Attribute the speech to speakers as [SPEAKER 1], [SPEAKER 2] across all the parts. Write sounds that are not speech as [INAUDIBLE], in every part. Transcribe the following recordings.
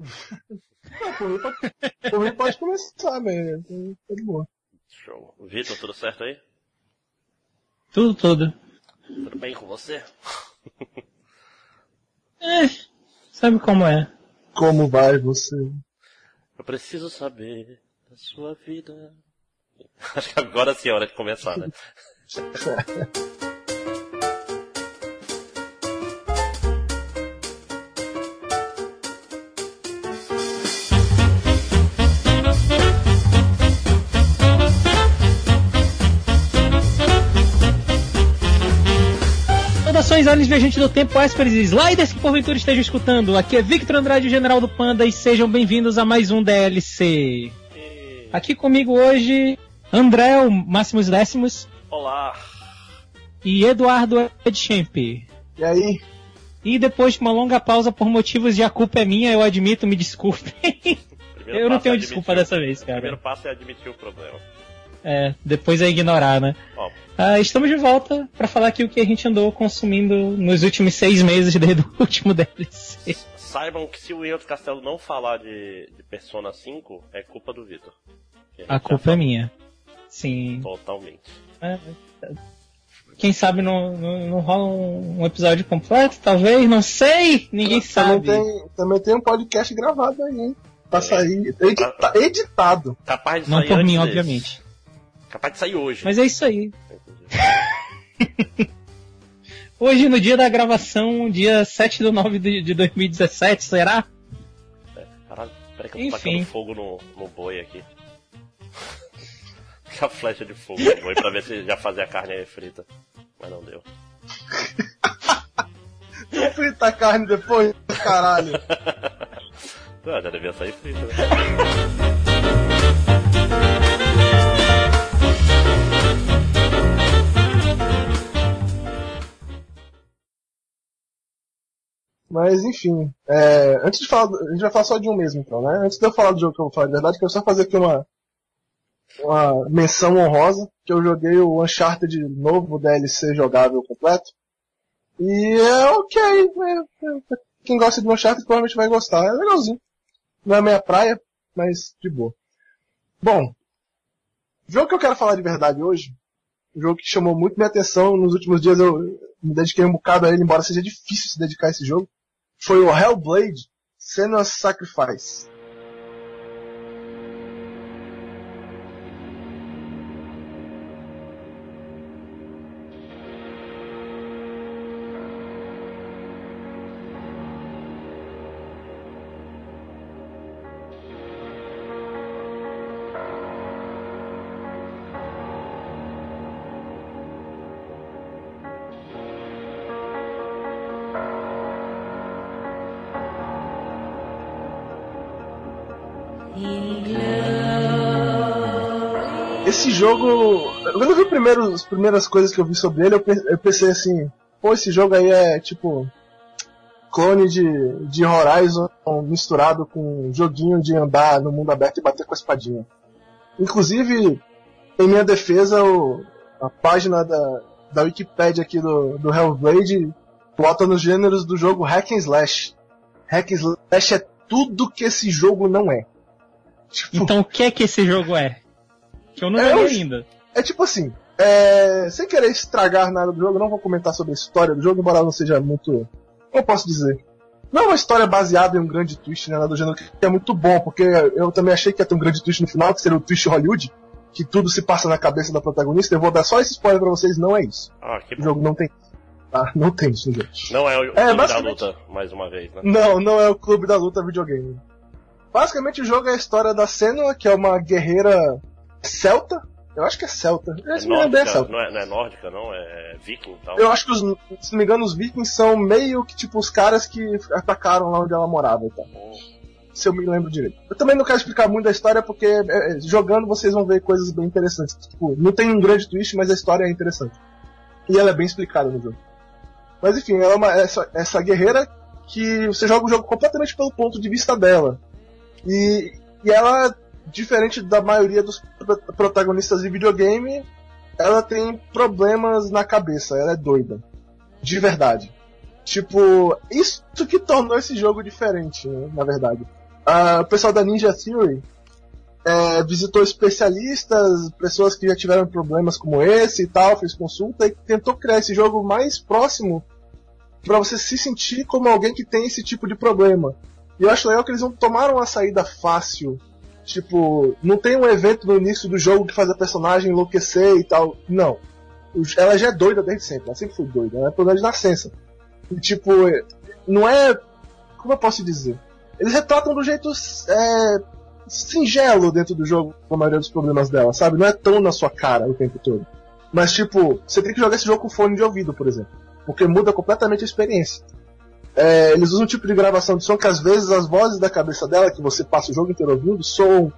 [SPEAKER 1] Não, por, mim pode, por mim pode começar, velho. Tá de boa.
[SPEAKER 2] Show. Vitor, tudo certo aí?
[SPEAKER 3] Tudo, tudo.
[SPEAKER 2] Tudo bem com você?
[SPEAKER 3] É, sabe como é.
[SPEAKER 1] Como vai você?
[SPEAKER 2] Eu preciso saber da sua vida. Acho que agora sim é hora de começar, né? [LAUGHS]
[SPEAKER 3] Saudações, aliens viajantes do tempo, Esperes e Sliders que porventura estejam escutando. Aqui é Victor Andrade, o General do Panda, e sejam bem-vindos a mais um DLC. Aqui comigo hoje, André, o Máximos Décimos,
[SPEAKER 2] Olá!
[SPEAKER 3] e Eduardo Edchamp.
[SPEAKER 1] E aí?
[SPEAKER 3] E depois de uma longa pausa por motivos de a culpa é minha, eu admito, me desculpem. Eu não
[SPEAKER 2] passo
[SPEAKER 3] tenho
[SPEAKER 2] é
[SPEAKER 3] desculpa dessa vez,
[SPEAKER 2] O
[SPEAKER 3] cara.
[SPEAKER 2] primeiro passo é admitir o problema.
[SPEAKER 3] É, depois é ignorar, né?
[SPEAKER 2] Ó,
[SPEAKER 3] Ah, estamos de volta para falar aqui o que a gente andou consumindo nos últimos seis meses desde o [LAUGHS] último DLC.
[SPEAKER 2] saibam que se o Ian do Castelo não falar de, de Persona 5, é culpa do Vitor.
[SPEAKER 3] A
[SPEAKER 2] gente
[SPEAKER 3] culpa é minha. Sim.
[SPEAKER 2] Totalmente.
[SPEAKER 3] É, Quem sabe não, não, não rola um, episódio completo, talvez, não sei, ninguém
[SPEAKER 1] também
[SPEAKER 3] sabe.
[SPEAKER 1] tem, também tem um podcast gravado aí, hein? Pra sair. edita- editado.
[SPEAKER 2] Capaz de
[SPEAKER 3] Não
[SPEAKER 2] sair
[SPEAKER 3] por mim,
[SPEAKER 2] desse.
[SPEAKER 3] obviamente.
[SPEAKER 2] Capaz de sair hoje.
[SPEAKER 3] Mas é isso aí. [LAUGHS] Hoje, no dia da gravação, dia 7 de 9 de, de 2017, será?
[SPEAKER 2] Caralho, peraí que eu tô
[SPEAKER 3] Enfim.
[SPEAKER 2] tacando fogo no, no boi aqui. [LAUGHS] a flecha de fogo no boi pra ver se já fazia a carne aí frita. Mas não deu. [LAUGHS]
[SPEAKER 1] Vou fritar carne depois, caralho.
[SPEAKER 2] Ah, já devia sair frita, né?
[SPEAKER 1] Mas enfim, é, antes de falar, a gente vai falar só de um mesmo então, né? Antes de eu falar do jogo que eu vou falar de verdade, quero só fazer aqui uma, uma menção honrosa, que eu joguei o Uncharted novo DLC jogável completo. E é ok, né? É, Quem gosta de Uncharted provavelmente vai gostar, é legalzinho. Não é minha praia, mas de boa. Bom, o jogo que eu quero falar de verdade hoje, um jogo que chamou muito minha atenção, nos últimos dias eu me dediquei um bocado a ele, embora seja difícil se dedicar a esse jogo foi o Hellblade Senua's Sacrifice. Jogo, quando eu vi primeiro, as primeiras coisas que eu vi sobre ele, eu pe- eu pensei assim, pô, esse jogo aí é tipo clone de, de Horizon misturado com um joguinho de andar no mundo aberto e bater com a espadinha. Inclusive, em minha defesa, o- a página da, da Wikipedia aqui do, do Hellblade bota nos gêneros do jogo Hack and Slash. Hack and Slash é tudo que esse jogo não é. Tipo,
[SPEAKER 3] Então o que é que esse jogo é? Que eu não
[SPEAKER 1] É
[SPEAKER 3] joguei ainda.
[SPEAKER 1] É tipo assim, é, sem querer estragar nada do jogo, eu não vou comentar sobre a história do jogo, embora não seja muito. Como eu posso dizer? Não é uma história baseada em um grande twist, né, nada do gênero, que é muito bom, porque eu também achei que ia ter um grande twist no final, que seria o twist Hollywood, que tudo se passa na cabeça da protagonista. Eu vou dar só esse spoiler pra vocês, não é isso.
[SPEAKER 2] Ah, que
[SPEAKER 1] O jogo não tem isso. Tá? Não tem isso no jogo.
[SPEAKER 2] Não é o clube da
[SPEAKER 1] basicamente-
[SPEAKER 2] luta, mais uma vez, né?
[SPEAKER 1] Não, não é o clube da luta videogame. Basicamente o jogo é a história da Senua, que é uma guerreira celta. Eu acho que é celta.
[SPEAKER 2] É
[SPEAKER 1] é
[SPEAKER 2] nórdica,
[SPEAKER 1] celta.
[SPEAKER 2] não é, não é nórdica, não? É viking e tal.
[SPEAKER 1] Eu acho que, os, se não me engano, os vikings são meio que tipo os caras que atacaram lá onde ela morava e tal.
[SPEAKER 2] Hum,
[SPEAKER 1] Se eu me lembro direito. Eu também não quero explicar muito da história porque é, é, jogando vocês vão ver coisas bem interessantes. Tipo, não tem um grande twist, mas a história é interessante. E ela é bem explicada no jogo. Mas enfim, ela é uma, essa, essa guerreira que você joga o jogo completamente pelo ponto de vista dela. E, e ela, diferente da maioria dos pro- protagonistas de videogame, ela tem problemas na cabeça, ela é doida. De verdade. Tipo, isso que tornou esse jogo diferente, né, na verdade. a, o pessoal da Ninja Theory é, visitou especialistas, pessoas que já tiveram problemas como esse e tal, fez consulta e tentou criar esse jogo mais próximo para você se sentir como alguém que tem esse tipo de problema. E eu acho legal que eles não tomaram a saída fácil. Tipo, não tem um evento no início do jogo que faz a personagem enlouquecer e tal. Não. Ela já é doida desde sempre, ela sempre foi doida, ela é problema de nascença. E tipo, não é. Como eu posso dizer? Eles retratam do jeito é, singelo dentro do jogo a maioria dos problemas dela, sabe? Não é tão na sua cara o tempo todo. Mas tipo, você tem que jogar esse jogo com fone de ouvido, por exemplo. Porque muda completamente a experiência. É, eles usam um tipo de gravação de som que às vezes as vozes da cabeça dela, que você passa o jogo inteiro ouvindo, soam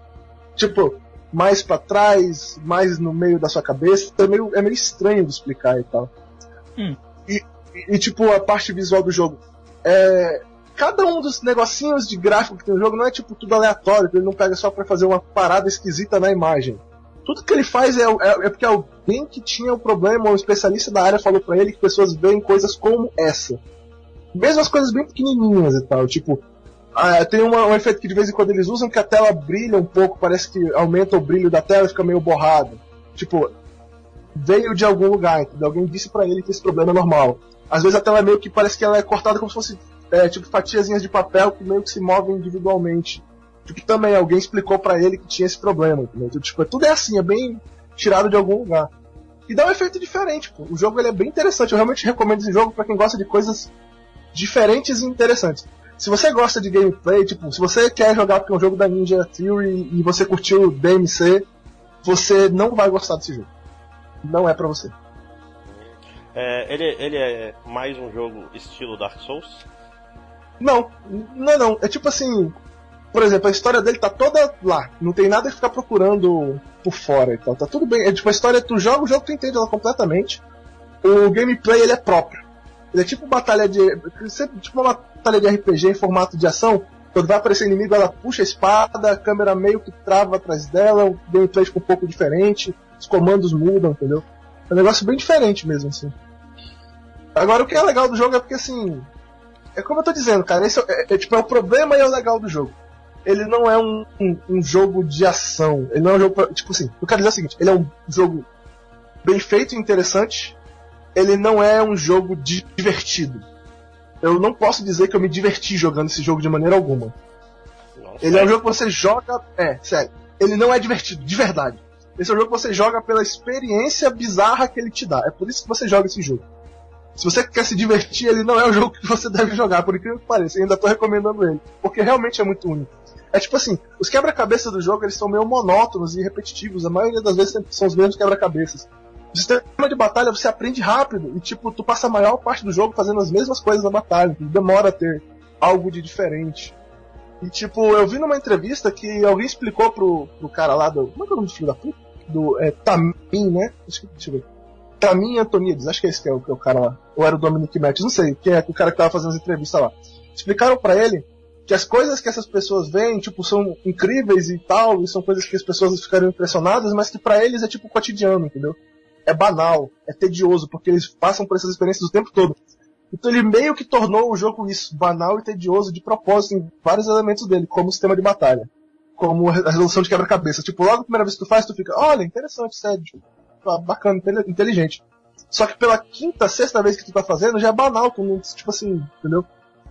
[SPEAKER 1] tipo mais para trás, mais no meio da sua cabeça. É meio, é meio estranho de explicar e tal. Hum. E, e, tipo, a parte visual do jogo. É, cada um dos negocinhos de gráfico que tem no jogo não é tipo tudo aleatório, que ele não pega só para fazer uma parada esquisita na imagem. Tudo que ele faz é, é, é porque alguém que tinha o um problema, um especialista da área falou para ele que pessoas veem coisas como essa. Mesmo as coisas bem pequenininhas e tal, tipo, ah, tem uma, um efeito que de vez em quando eles usam que a tela brilha um pouco, parece que aumenta o brilho da tela e fica meio borrado. Tipo, veio de algum lugar, entendeu? Alguém disse para ele que esse problema é normal. Às vezes a tela meio que parece que ela é cortada como se fosse é, tipo fatiazinhas de papel que meio que se movem individualmente. Tipo, também alguém explicou para ele que tinha esse problema, entendeu? Então, tipo, tudo é assim, é bem tirado de algum lugar. E dá um efeito diferente, pô. O jogo ele é bem interessante. Eu realmente recomendo esse jogo para quem gosta de coisas diferentes e interessantes. Se você gosta de gameplay, tipo, se você quer jogar porque é um jogo da Ninja Theory e você curtiu DMC, você não vai gostar desse jogo. Não é para você.
[SPEAKER 2] É, ele, ele é mais um jogo estilo Dark Souls?
[SPEAKER 1] Não, não é não. É tipo assim, por exemplo, a história dele tá toda lá. Não tem nada que ficar procurando por fora e tal. Tá tudo bem. É tipo a história, tu joga o jogo, tu entende ela completamente. O gameplay ele é próprio. Ele é tipo batalha de. Tipo uma batalha de RPG em formato de ação. Quando vai aparecer inimigo, ela puxa a espada, a câmera meio que trava atrás dela, o gameplay fica um pouco diferente, os comandos mudam, entendeu? É um negócio bem diferente mesmo, assim. Agora o que é legal do jogo é porque assim. É como eu tô dizendo, cara, esse é, é, é tipo, é o problema e é o legal do jogo. Ele não é um, um, um jogo de ação. Ele não é um jogo. Pra, tipo assim, eu quero dizer o seguinte, ele é um jogo bem feito e interessante. Ele não é um jogo divertido. Eu não posso dizer que eu me diverti jogando esse jogo de maneira alguma. Ele é um jogo que você joga. É, sério. Ele não é divertido, de verdade. Esse é um jogo que você joga pela experiência bizarra que ele te dá. É por isso que você joga esse jogo. Se você quer se divertir, ele não é o [LAUGHS] jogo que você deve jogar, por incrível que pareça. Eu ainda tô recomendando ele. Porque realmente é muito único. É tipo assim, os quebra-cabeça do jogo eles são meio monótonos e repetitivos. A maioria das vezes são os mesmos quebra-cabeças. O sistema de batalha você aprende rápido e tipo, tu passa a maior parte do jogo fazendo as mesmas coisas na batalha. Demora a ter algo de diferente. E tipo, eu vi numa entrevista que alguém explicou pro, pro cara lá do. Como é que é o nome do filho da puta? Do é, Tamin, né? Deixa eu ver. Tamin Antonides, acho que é esse que é o, que é o cara lá. Ou era o Dominic Matthews, não sei, quem é o cara que tava fazendo as entrevistas lá. Explicaram para ele que as coisas que essas pessoas veem, tipo, são incríveis e tal, e são coisas que as pessoas ficariam impressionadas, mas que para eles é tipo cotidiano, entendeu? É banal, é tedioso, porque eles passam por essas experiências o tempo todo. Então ele meio que tornou o jogo isso, banal e tedioso de propósito em vários elementos dele, como o sistema de batalha. Como a resolução de quebra-cabeça. Tipo, logo a primeira vez que tu faz, tu fica, olha, interessante, sério bacana, inteligente. Só que pela quinta, sexta vez que tu tá fazendo, já é banal, tu não, tipo assim, entendeu?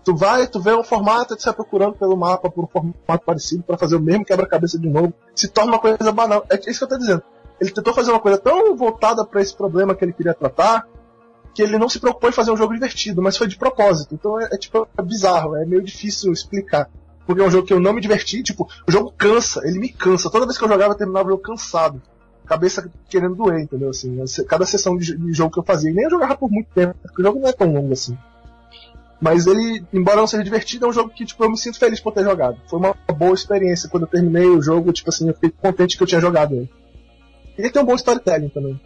[SPEAKER 1] Tu vai, tu vê um formato, tu sai procurando pelo mapa por um formato parecido para fazer o mesmo quebra-cabeça de novo, se torna uma coisa banal. É isso que eu tô dizendo. Ele tentou fazer uma coisa tão voltada para esse problema que ele queria tratar, que ele não se preocupou em fazer um jogo divertido, mas foi de propósito. Então é, é tipo é bizarro, é meio difícil explicar. Porque é um jogo que eu não me diverti, tipo, o jogo cansa, ele me cansa. Toda vez que eu jogava, eu terminava jogo cansado cabeça querendo doer, entendeu? Assim, cada sessão de, de jogo que eu fazia, e nem eu jogava por muito tempo, porque o jogo não é tão longo assim. Mas ele, embora não seja divertido, é um jogo que, tipo, eu me sinto feliz por ter jogado. Foi uma boa experiência. Quando eu terminei o jogo, tipo assim, eu fiquei contente que eu tinha jogado ele. E ele tem um bom storytelling também.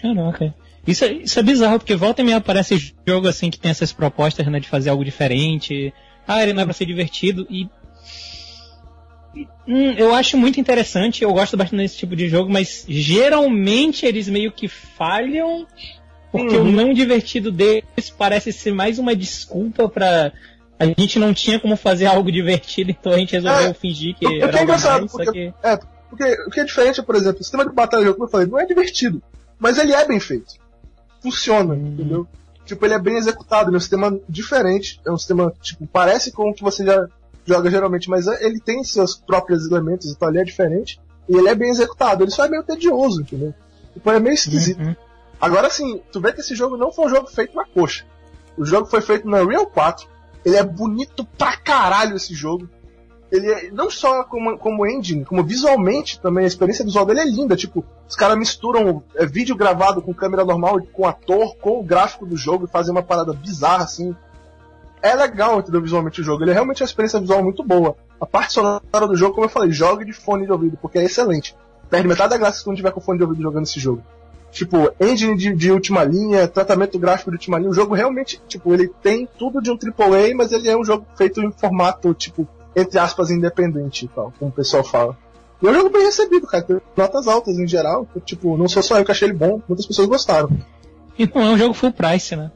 [SPEAKER 3] Caraca. Isso é, isso é bizarro, porque volta e meia aparece jogo assim que tem essas propostas, né, de fazer algo diferente. Ah, ele não é pra ser divertido. E Hum, eu acho muito interessante, eu gosto bastante desse tipo de jogo, mas geralmente eles meio que falham, porque uhum. o não divertido deles parece ser mais uma desculpa para a gente não tinha como fazer algo [LAUGHS] divertido, então a gente resolveu
[SPEAKER 1] É,
[SPEAKER 3] fingir que era algo
[SPEAKER 1] engraçado,
[SPEAKER 3] mais,
[SPEAKER 1] porque-
[SPEAKER 3] que...
[SPEAKER 1] É, porque o que é diferente, por exemplo, o sistema de batalha como eu falei, não é divertido, mas ele é bem feito. Funciona,
[SPEAKER 3] Hum.
[SPEAKER 1] entendeu? Tipo, ele é bem executado, ele é um sistema diferente, é um sistema, tipo, parece com o que você já joga geralmente, mas é- ele tem seus próprios elementos, então ele é diferente, e ele é bem executado, ele só é meio tedioso, entendeu? Tipo, é meio esquisito.
[SPEAKER 3] Uhum.
[SPEAKER 1] Agora sim, tu vê que esse jogo não foi um jogo feito na coxa. O jogo foi feito na Real 4. Ele é bonito pra caralho esse jogo. Ele é não só como, como engine, como visualmente também, a experiência visual dele é linda. Tipo, os caras misturam é, vídeo gravado com câmera normal, com ator, com o gráfico do jogo e fazem uma parada bizarra assim. É legal, entendeu? Visualmente o jogo. Ele é realmente uma experiência visual muito boa. A parte sonora do jogo, como eu falei, jogue de fone de ouvido, porque é excelente. Perde metade da graça se não tiver com fone de ouvido jogando esse jogo. Tipo, engine de, de última linha, tratamento gráfico de última linha. O jogo realmente, tipo, ele tem tudo de um AAA, mas ele é um jogo feito em formato, tipo, entre aspas, independente tal, como o pessoal fala. E é um jogo bem recebido, cara. Tem notas altas em geral. Tipo, não sou só eu que achei ele bom, muitas pessoas gostaram.
[SPEAKER 3] E não é um jogo full price, né?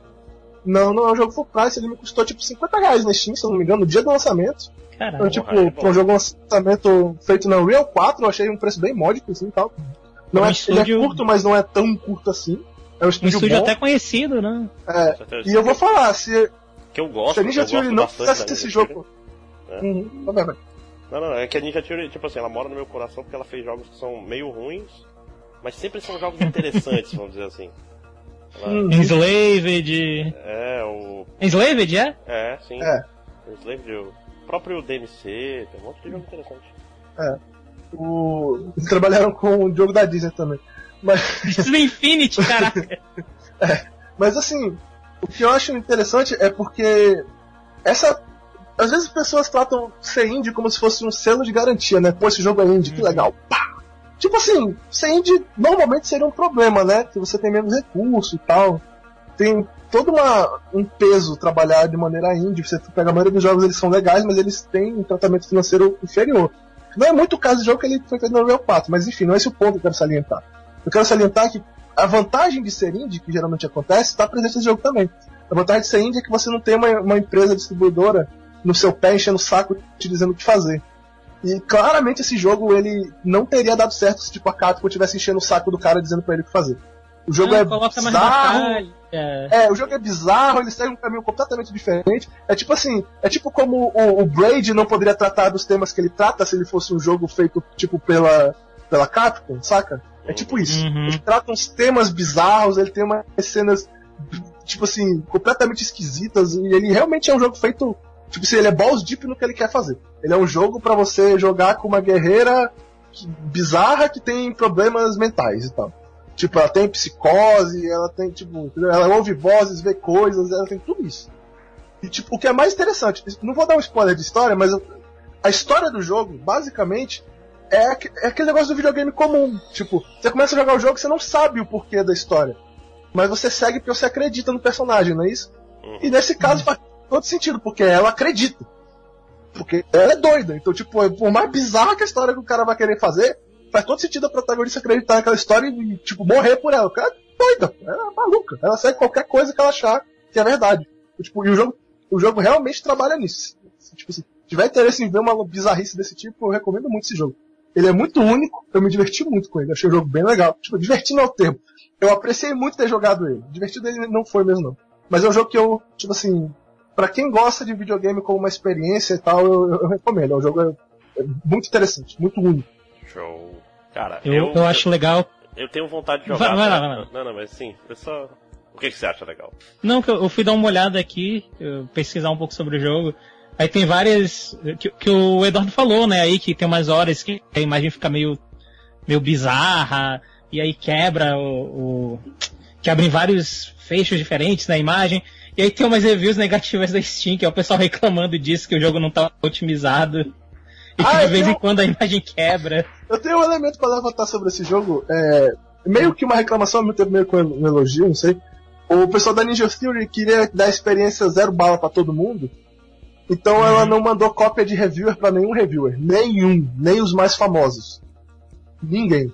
[SPEAKER 1] Não, não é um jogo full price, ele me custou tipo 50 reais na Steam, se eu não me engano, no dia do lançamento.
[SPEAKER 3] Caralho.
[SPEAKER 1] Então, tipo,
[SPEAKER 2] é
[SPEAKER 1] pra um jogo lançamento feito na Real 4, eu achei um preço bem módico, assim e tal. Não
[SPEAKER 3] Um
[SPEAKER 1] é,
[SPEAKER 3] estúdio-
[SPEAKER 1] Ele é curto, mas não é tão curto assim. É um
[SPEAKER 3] Um
[SPEAKER 1] estúdio,
[SPEAKER 3] estúdio
[SPEAKER 1] bom.
[SPEAKER 3] até conhecido, né?
[SPEAKER 1] É, e eu vou falar, se,
[SPEAKER 2] Que eu gosto,
[SPEAKER 1] se a Ninja
[SPEAKER 2] eu
[SPEAKER 1] Theory não fizesse esse jogo.
[SPEAKER 2] É.
[SPEAKER 1] Uhum, vai.
[SPEAKER 2] Não, não, é que a Ninja Theory, tipo assim, ela mora no meu coração porque ela fez jogos que são meio ruins, mas sempre são jogos interessantes, vamos dizer assim. Ela-
[SPEAKER 1] Hum.
[SPEAKER 3] Enslaved.
[SPEAKER 2] É, o.
[SPEAKER 3] Enslaved, é?
[SPEAKER 2] É, sim.
[SPEAKER 1] É.
[SPEAKER 2] O Slave, o próprio DMC, tem um monte de jogo interessante.
[SPEAKER 1] O... Eles trabalharam com o jogo da Disney também. Mas, [LAUGHS]
[SPEAKER 3] Disney Infinity, caraca. [LAUGHS]
[SPEAKER 1] mas assim, o que eu acho interessante é porque essa. Às vezes as pessoas tratam ser indie como se fosse um selo de garantia, né? Pô, esse jogo é indie, que
[SPEAKER 3] Uhum.
[SPEAKER 1] legal. Pá! Tipo assim, ser indie normalmente seria um problema, né? Que você tem menos recurso e tal. Tem todo uma, um peso trabalhar de maneira indie. Você pega a maioria dos jogos, eles são legais, mas eles têm um tratamento financeiro inferior. Não é muito o caso do jogo que ele foi feito no Real 4, mas enfim, não é esse o ponto que eu quero salientar. Eu quero salientar que a vantagem de ser indie, que geralmente acontece, está presente nesse jogo também. A vantagem de ser indie é que você não tem uma, uma empresa distribuidora no seu pé enchendo o saco te dizendo o que fazer. E claramente esse jogo ele não teria dado certo se tipo, a Capcom tivesse enchendo o saco do cara dizendo pra ele o que fazer. O jogo
[SPEAKER 3] Ah,
[SPEAKER 1] é bizarro, é, o jogo é bizarro, ele segue um caminho completamente diferente. É tipo assim, é tipo como o, o Braid não poderia tratar dos temas que ele trata se ele fosse um jogo feito, tipo, pela, pela Capcom, saca? É tipo isso.
[SPEAKER 3] Uhum.
[SPEAKER 1] Ele trata uns temas bizarros, ele tem umas cenas, tipo assim, completamente esquisitas, e ele realmente é um jogo feito, tipo assim, ele é balls deep no que ele quer fazer. Ele é um jogo pra você jogar com uma guerreira que- bizarra que tem problemas mentais e tal. Tipo, ela tem psicose, ela tem, tipo, ela ouve vozes, vê coisas, ela tem tudo isso. E, tipo, o que é mais interessante, não vou dar um spoiler de história, mas eu- a história do jogo, basicamente, é, é aquele negócio do videogame comum. Tipo, você começa a jogar o jogo e você não sabe o porquê da história. Mas você segue porque você acredita no personagem, não é isso?
[SPEAKER 2] Uhum.
[SPEAKER 1] E nesse caso faz todo sentido, porque ela acredita. Porque ela é doida. Então, tipo, por mais bizarra que a história que o cara vai querer fazer, faz todo sentido a protagonista acreditar naquela história e, tipo, morrer por ela. O cara é doida, ela é maluca. Ela segue qualquer coisa que ela achar que é verdade. E, tipo, e o jogo, o jogo realmente trabalha nisso. Tipo, se tiver interesse em ver uma bizarrice desse tipo, eu recomendo muito esse jogo. Ele é muito único, eu me diverti muito com ele, achei o jogo bem legal. Tipo, divertindo é o termo. Eu apreciei muito ter jogado ele. Divertido ele não foi mesmo, não. Mas é um jogo que eu, tipo assim, pra quem gosta de videogame como uma experiência e tal, eu, eu- eu recomendo. É um jogo é, é muito interessante, muito único.
[SPEAKER 2] Show. Cara,
[SPEAKER 3] Eu, eu acho legal.
[SPEAKER 2] eu tenho vontade de
[SPEAKER 3] Vai-
[SPEAKER 2] jogar.
[SPEAKER 3] vai lá,
[SPEAKER 2] tá?
[SPEAKER 3] vai lá.
[SPEAKER 2] Não, não, mas sim, eu só. O que, que você acha legal?
[SPEAKER 3] Não, que eu, eu fui dar uma olhada aqui, eu pesquisar um pouco sobre o jogo. Aí tem várias. Que, que o Eduardo falou, né? Aí que tem umas horas que a imagem fica meio, meio bizarra, e aí quebra o. o quebra em vários fechos diferentes na imagem. E aí tem umas reviews negativas da Steam, que é o pessoal reclamando disso, que o jogo não tá otimizado. E que
[SPEAKER 1] Ah,
[SPEAKER 3] de
[SPEAKER 1] eu
[SPEAKER 3] vez em
[SPEAKER 1] tenho-
[SPEAKER 3] quando a imagem quebra.
[SPEAKER 1] Eu tenho um elemento pra levantar sobre esse jogo, é, meio que uma reclamação, ao mesmo tempo meio que um elogio, não sei. O pessoal da Ninja Theory queria dar experiência zero bala pra todo mundo, então
[SPEAKER 3] Uhum.
[SPEAKER 1] ela não mandou cópia de reviewer pra nenhum reviewer. Nenhum, nem os mais famosos. Ninguém.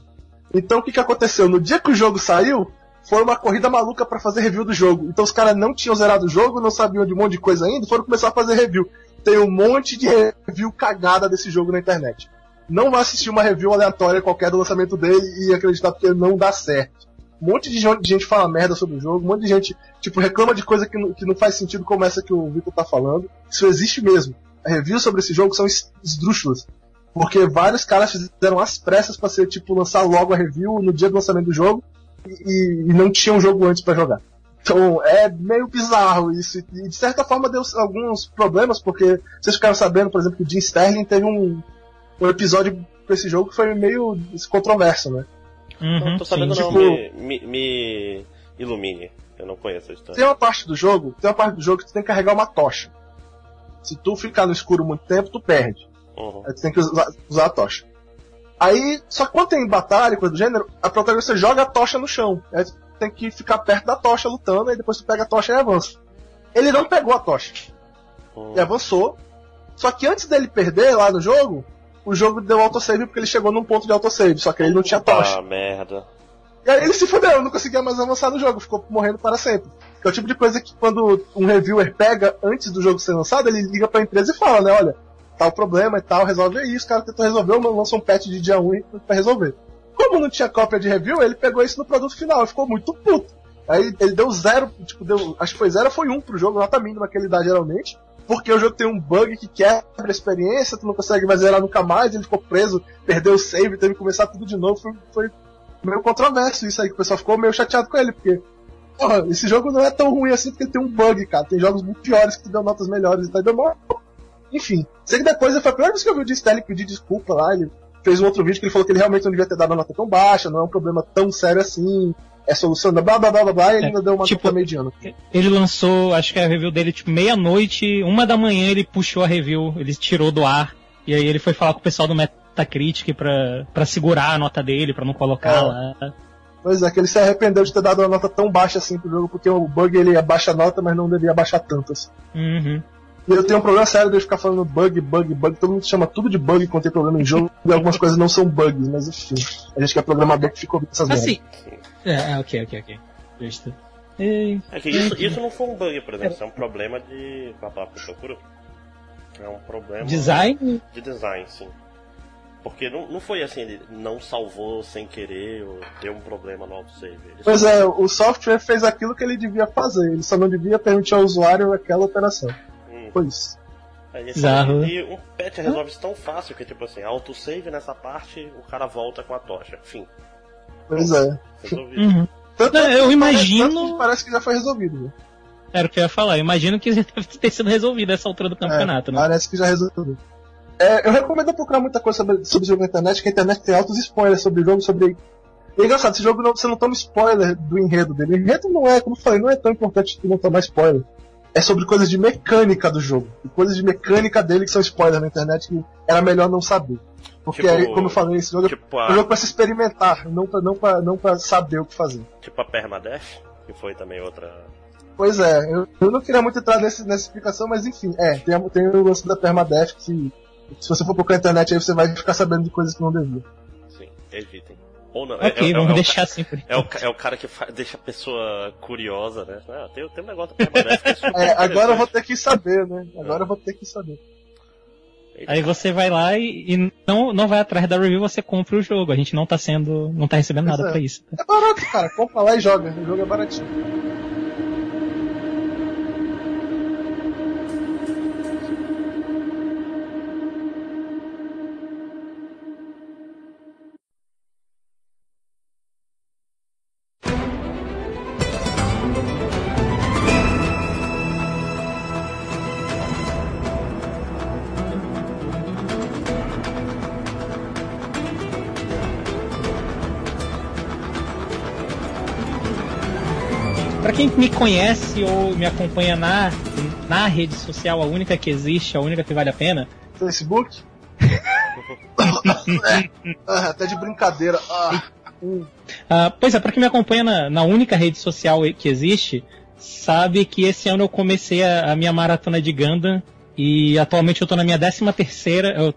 [SPEAKER 1] Então o que, que aconteceu? No dia que o jogo saiu, foi uma corrida maluca para fazer review do jogo. Então os caras não tinham zerado o jogo, não sabiam de um monte de coisa ainda, foram começar a fazer review. Tem um monte de review cagada desse jogo na internet. Não vai assistir uma review aleatória qualquer do lançamento dele e acreditar porque não dá certo. Um monte de gente fala merda sobre o jogo, um monte de gente, tipo, reclama de coisa que não, que não faz sentido como essa que o Victor tá falando. Isso existe mesmo. Reviews sobre esse jogo são esdrúxulas. Porque vários caras fizeram as pressas para ser, tipo, lançar logo a review no dia do lançamento do jogo e, e não tinha um jogo antes para jogar. Então é meio bizarro isso. E de certa forma deu alguns problemas, porque vocês ficaram sabendo, por exemplo, que o Jim Sterling teve um, um episódio com esse jogo que foi meio controverso, né?
[SPEAKER 2] Uhum, não tô sabendo sim, não, tipo, me, me, me, ilumine. Eu não conheço a história.
[SPEAKER 1] Tem uma parte do jogo, tem uma parte do jogo que tu tem que carregar uma tocha. Se tu ficar no escuro muito tempo, tu perde. Uhum. Aí tu tem que usar, usar a tocha. Aí, só que quando tem batalha, coisa do gênero, a protagonista joga a tocha no chão. Aí tem que ficar perto da tocha lutando, e depois tu pega a tocha e avança. Ele não pegou a tocha. Uhum. E avançou. Só que antes dele perder lá no jogo, o jogo deu autosave porque ele chegou num ponto de autosave, só que ele não tinha tocha.
[SPEAKER 2] Ah, merda.
[SPEAKER 1] E aí ele se fudeu, não conseguia mais avançar no jogo, ficou morrendo para sempre. Que é o tipo de coisa que quando um reviewer pega antes do jogo ser lançado, ele liga pra empresa e fala, né, olha, tal problema e tal, resolve isso, o cara tentou resolver, lançou um patch de dia 1 pra resolver. Como não tinha cópia de review, ele pegou isso no produto final e ficou muito puto. Aí ele deu zero, tipo, deu, acho que foi zero foi um pro jogo, nota mínima que ele dá geralmente porque o jogo tem um bug que quebra a experiência, tu não consegue mais zerar nunca mais, ele ficou preso, perdeu o save, teve que começar tudo de novo, foi, foi meio controverso isso aí, que o pessoal ficou meio chateado com ele, porque, porra, esse jogo não é tão ruim assim porque tem um bug, cara, tem jogos muito piores que tu deu notas melhores e tá demora. Enfim, sei que depois foi a primeira vez que eu vi o Distelli pedir desculpa lá, ele fez um outro vídeo que ele falou que ele realmente não devia ter dado uma nota tão baixa, não é um problema tão sério assim, é solução blá blá blá blá blá, e ele é, ainda deu uma tipo, mediana.
[SPEAKER 3] Ele lançou, acho que a review dele, tipo, meia-noite, uma da manhã ele puxou a review, ele tirou do ar, e aí ele foi falar com o pessoal do Metacritic pra, pra segurar a nota dele, pra não colocar é. lá.
[SPEAKER 1] Pois é, que ele se arrependeu de ter dado uma nota tão baixa assim pro jogo, porque o bug ele abaixa a nota, mas não devia abaixar tanto assim.
[SPEAKER 3] Uhum.
[SPEAKER 1] E eu tenho um problema sério de ficar falando bug, bug, bug. Todo mundo chama tudo de bug quando tem problema em jogo, e algumas coisas não são bugs, mas enfim. A gente que é programador que fica ouvindo essas
[SPEAKER 3] assim, é, é, ok, ok, ok. Justo.
[SPEAKER 2] E... É que isso, isso não foi um bug, por exemplo, isso é um problema de. É um problema.
[SPEAKER 3] Design?
[SPEAKER 2] De design, sim. Porque não, não foi assim, ele não salvou sem querer ou deu um problema no autosave. Ele
[SPEAKER 1] pois é, o software fez aquilo que ele devia fazer, ele só não devia permitir ao usuário aquela operação. Foi isso.
[SPEAKER 2] e um patch resolve isso tão fácil que, tipo assim, autosave nessa parte, o cara volta com a tocha. Fim.
[SPEAKER 1] Pois é.
[SPEAKER 3] Uhum. Tanto, Não, eu imagino.
[SPEAKER 1] Parece, parece, que já foi resolvido. Né?
[SPEAKER 3] Era o que eu ia falar. Eu imagino que [LAUGHS] já deve ter sido resolvido essa altura do campeonato,
[SPEAKER 1] é,
[SPEAKER 3] né?
[SPEAKER 1] Parece que já resolveu. É, eu recomendo procurar muita coisa sobre, sobre o jogo na internet, porque a internet tem altos spoilers sobre o jogo, sobre. E é engraçado, esse jogo não, você não toma spoiler do enredo dele. O enredo não é, como eu falei, não é tão importante que não tomar spoiler. É sobre coisas de mecânica do jogo. E coisas de mecânica dele que são spoilers na internet que era melhor não saber. Porque, tipo, aí, como eu falei, esse jogo tipo é um jogo pra se experimentar, não pra, não, pra, não pra saber o que fazer.
[SPEAKER 2] Tipo a Permadeath, que foi também outra.
[SPEAKER 1] Pois é, eu, eu não queria muito entrar nesse, nessa explicação, mas enfim, é, tem, tem o lance da Permadeath que se, você for procurar na internet aí você vai ficar sabendo de coisas que não devia.
[SPEAKER 2] Sim, evitem. Ou não.
[SPEAKER 3] Ok, é, é, vamos é, deixar assim
[SPEAKER 2] por é o, é o cara que deixa a pessoa curiosa, né? Ah, tem, tem um negócio
[SPEAKER 1] que é, é agora eu vou ter que saber, né? Agora eu vou ter que saber.
[SPEAKER 3] Aí você vai lá e, e, não, não vai atrás da review, você compra o jogo. A gente não tá sendo. não tá recebendo nada é. pra isso.
[SPEAKER 1] É barato, cara. Compra lá e joga. O jogo é baratinho.
[SPEAKER 3] Me conhece ou me acompanha na, na rede social, a única que existe, a única que vale a pena.
[SPEAKER 1] Facebook? [LAUGHS] [LAUGHS] é, até de brincadeira. Ah.
[SPEAKER 3] Uh, pois é, para quem me acompanha na, na, única rede social que existe, sabe que esse ano eu comecei a, a minha maratona de Gundam e atualmente eu tô na minha 13 terceira, eu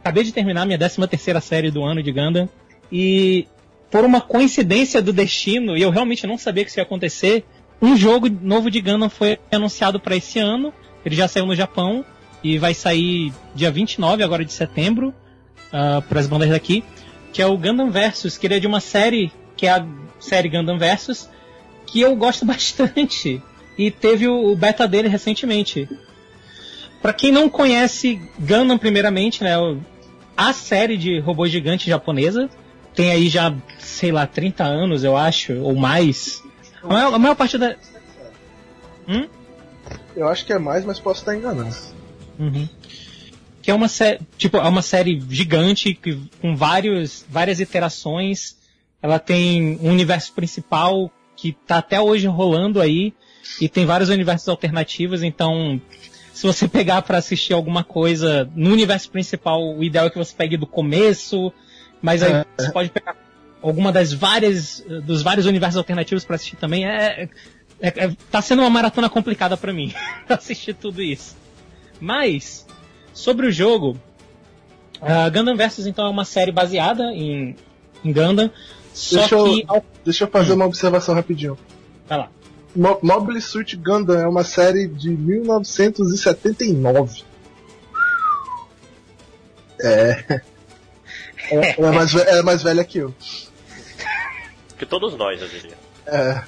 [SPEAKER 3] acabei de terminar a minha 13 terceira série do ano de Gundam e por uma coincidência do destino, e eu realmente não sabia que isso ia acontecer, um jogo novo de Gundam foi anunciado para esse ano. Ele já saiu no Japão e vai sair dia 29 agora de setembro uh, para as bandas daqui, que é o Gundam Versus, que ele é de uma série que é a série Gundam Versus, que eu gosto [LAUGHS] bastante e teve o, o beta dele recentemente. Para quem não conhece Gundam primeiramente, né, a série de robô gigante japonesa tem aí já, sei lá, 30 anos, eu acho, ou mais. A maior, a maior parte da.
[SPEAKER 1] Hum? Eu acho que é mais, mas posso estar enganando.
[SPEAKER 3] Uhum. Que é uma série, tipo, é uma série gigante que, com vários, várias iterações. Ela tem um universo principal que tá até hoje rolando aí e tem vários universos alternativos, então se você [LAUGHS] pegar para assistir alguma coisa no universo principal, o ideal é que você pegue do começo, mas aí é. você pode pegar alguma das várias dos vários universos alternativos para assistir também. É, é, é, tá sendo uma maratona complicada para mim [LAUGHS] assistir tudo isso. Mas sobre o jogo, uh, Gundam Versus então é uma série baseada em, em Gundam. Só
[SPEAKER 1] deixa
[SPEAKER 3] que.
[SPEAKER 1] Eu, deixa eu fazer hum. uma observação rapidinho.
[SPEAKER 3] Vai lá.
[SPEAKER 1] Mobile Suit Gundam é uma série de 1979. É. [LAUGHS] Ela é mais, é mais velha que eu.
[SPEAKER 2] Que todos nós, eu diria.
[SPEAKER 1] É.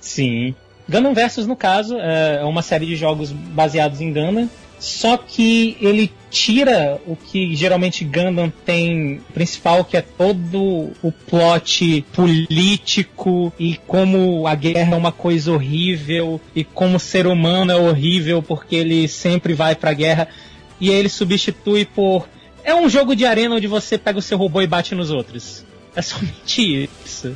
[SPEAKER 3] Sim. Gundam Versus, no caso, é uma série de jogos baseados em Gundam, só que ele tira o que geralmente Gundam tem principal, que é todo o plot político e como a guerra é uma coisa horrível e como o ser humano é horrível porque ele sempre vai pra guerra. E ele substitui por é um jogo de arena onde você pega o seu robô e bate nos outros. É somente isso.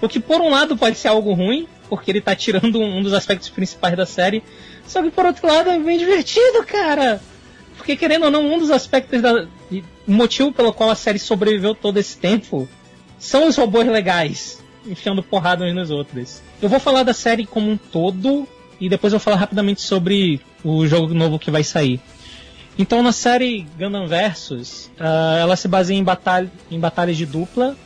[SPEAKER 3] O que por um lado pode ser algo ruim, porque ele tá tirando um dos aspectos principais da série. Só que por outro lado é bem divertido, cara. Porque querendo ou não, um dos aspectos da. Motivo pelo qual a série sobreviveu todo esse tempo são os robôs legais, enfiando porrada uns nos outros. Eu vou falar da série como um todo e depois eu vou falar rapidamente sobre o jogo novo que vai sair. Então na série Gundam Versus, uh, ela se baseia em, batalha, em batalhas de dupla.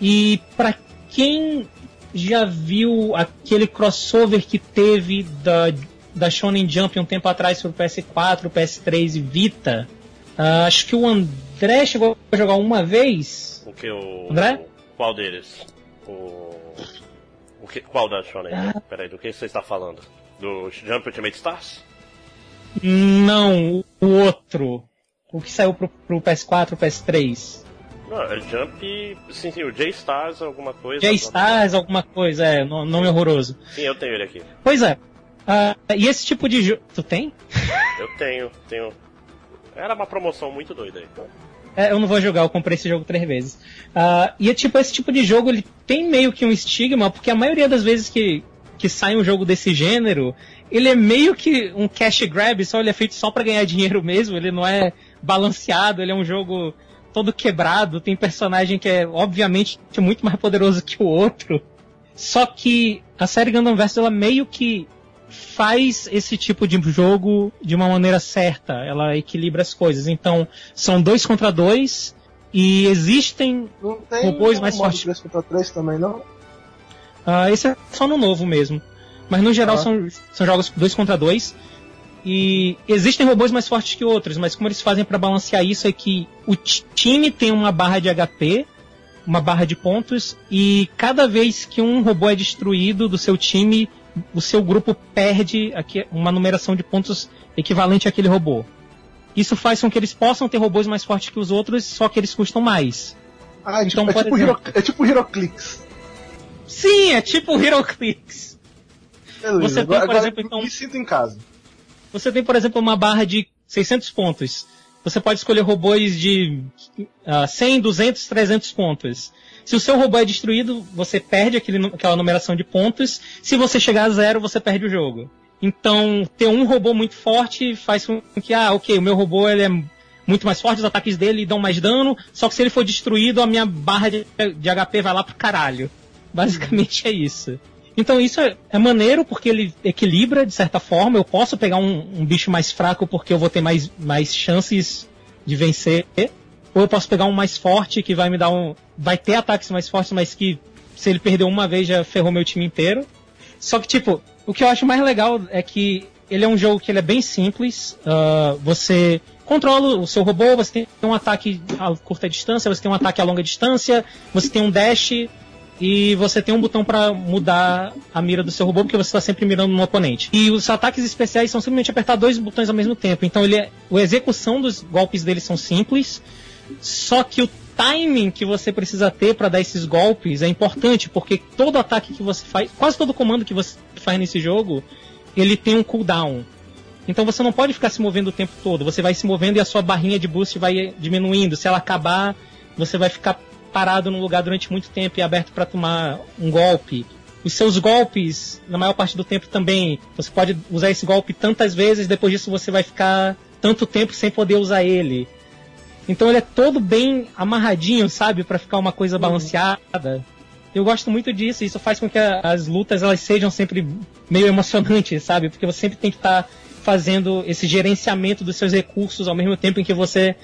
[SPEAKER 3] E para quem já viu aquele crossover que teve da, da Shonen Jump um tempo atrás para o PS4, PS3 e Vita, uh, acho que o André chegou a jogar uma vez.
[SPEAKER 2] O que o.
[SPEAKER 3] André?
[SPEAKER 2] Qual deles? O. o que, qual da Shonen? Ah. Peraí, do que você está falando? Do Jump Ultimate Stars?
[SPEAKER 3] Não, o outro. O que saiu pro, pro PS4, PS3.
[SPEAKER 2] Não, é Jump. Sim, sim, o J-Stars alguma coisa.
[SPEAKER 3] J-Stars alguma coisa, é, nome horroroso.
[SPEAKER 2] Sim, eu tenho ele aqui.
[SPEAKER 3] Pois é. Uh, e esse tipo de jogo. Tu tem?
[SPEAKER 2] Eu tenho, tenho. Era uma promoção muito doida aí.
[SPEAKER 3] É, eu não vou jogar, eu comprei esse jogo três vezes. Uh, e é tipo, esse tipo de jogo ele tem meio que um estigma, porque a maioria das vezes que, que sai um jogo desse gênero, ele é meio que um cash grab, só ele é feito só para ganhar dinheiro mesmo, ele não é balanceado, ele é um jogo todo quebrado, tem personagem que é obviamente muito mais poderoso que o outro. Só que a série Gundam Versus ela meio que faz esse tipo de jogo de uma maneira certa, ela equilibra as coisas. Então, são dois contra dois e existem robôs mais fortes.
[SPEAKER 1] 3 contra 3 também não?
[SPEAKER 3] Ah, esse é só no novo mesmo. Mas no geral ah. são, são jogos dois contra dois. E existem robôs mais fortes que outros, mas como eles fazem para balancear isso é que o time tem uma barra de HP, uma barra de pontos, e cada vez que um robô é destruído do seu time, o seu grupo perde aqui uma numeração de pontos equivalente àquele robô. Isso faz com que eles possam ter robôs mais fortes que os outros, só que eles custam mais.
[SPEAKER 1] Ah, é então, tipo, é, tipo exemplo, Hero, é tipo Heroclix.
[SPEAKER 3] Sim, é tipo Heroclix.
[SPEAKER 1] Beleza, você tem, por exemplo, então. Me sinto em casa.
[SPEAKER 3] Você tem, por exemplo, uma barra de 600 pontos. Você pode escolher robôs de uh, 100, 200, 300 pontos. Se o seu robô é destruído, você perde aquele, aquela numeração de pontos. Se você chegar a zero, você perde o jogo. Então, ter um robô muito forte faz com que, ah, ok, o meu robô ele é muito mais forte, os ataques dele dão mais dano, só que se ele for destruído, a minha barra de, de HP vai lá pro caralho. Basicamente é isso. Então isso é, é, maneiro porque ele equilibra de certa forma. Eu posso pegar um, um, bicho mais fraco porque eu vou ter mais, mais chances de vencer. ou eu posso pegar um mais forte que vai me dar um. Vai ter ataques mais fortes, mas que se ele perder uma vez já ferrou meu time inteiro. Só que, tipo, o que eu acho mais legal é que ele é um jogo que ele é bem simples. Uh, você controla o seu robô, você tem um ataque a curta distância, você tem um ataque a longa distância, você tem um dash e você tem um botão para mudar a mira do seu robô porque você está sempre mirando no oponente. E os ataques especiais são simplesmente apertar dois botões ao mesmo tempo. Então ele é, a execução dos golpes dele são simples, só que o timing que você precisa ter para dar esses golpes é importante, porque todo ataque que você faz, quase todo comando que você faz nesse jogo, ele tem um cooldown. Então você não pode ficar se movendo o tempo todo. Você vai se movendo e a sua barrinha de boost vai diminuindo. Se ela acabar, você vai ficar parado num lugar durante muito tempo e aberto para tomar um golpe. Os seus golpes, na maior parte do tempo também, você pode usar esse golpe tantas vezes, depois disso você vai ficar tanto tempo sem poder usar ele. Então ele é todo bem amarradinho, sabe, para ficar uma coisa uhum. balanceada. Eu gosto muito disso, isso faz com que as lutas elas sejam sempre meio emocionantes, sabe? Porque você sempre tem que estar tá fazendo esse gerenciamento dos seus recursos ao mesmo tempo em que você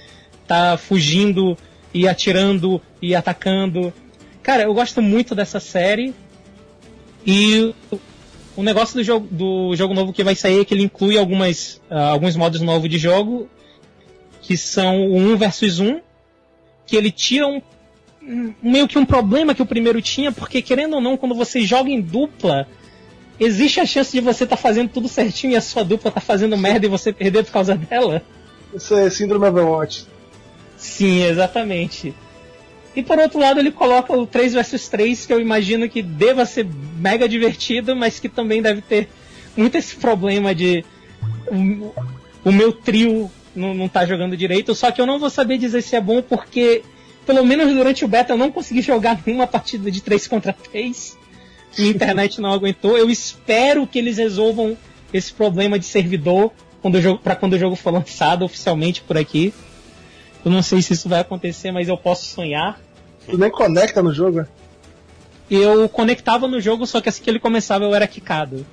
[SPEAKER 3] tá fugindo e atirando e atacando. Cara, eu gosto muito dessa série. E o negócio do jogo, do jogo novo que vai sair é que ele inclui algumas, uh, alguns modos novos de jogo, que são o 1 versus 1, que ele tira um, meio que um problema que o primeiro tinha, porque querendo ou não, quando você joga em dupla, existe a chance de você estar tá fazendo tudo certinho e a sua dupla tá fazendo merda e você perder por causa dela?
[SPEAKER 1] Isso é síndrome Overwatch.
[SPEAKER 3] Sim, exatamente. E por outro lado, ele coloca o 3 vs 3, que eu imagino que deva ser mega divertido, mas que também deve ter muito esse problema de o, meu trio não, não tá jogando direito. Só que eu não vou saber dizer se é bom, porque pelo menos durante o beta eu não consegui jogar nenhuma partida de 3 contra 3 a internet não aguentou. Eu espero que eles resolvam esse problema de servidor para quando o jogo for lançado oficialmente por aqui. Eu não sei se isso vai acontecer, mas eu posso sonhar.
[SPEAKER 1] Tu nem conecta no jogo? É?
[SPEAKER 3] Eu conectava no jogo, só que assim que ele começava eu era quicado.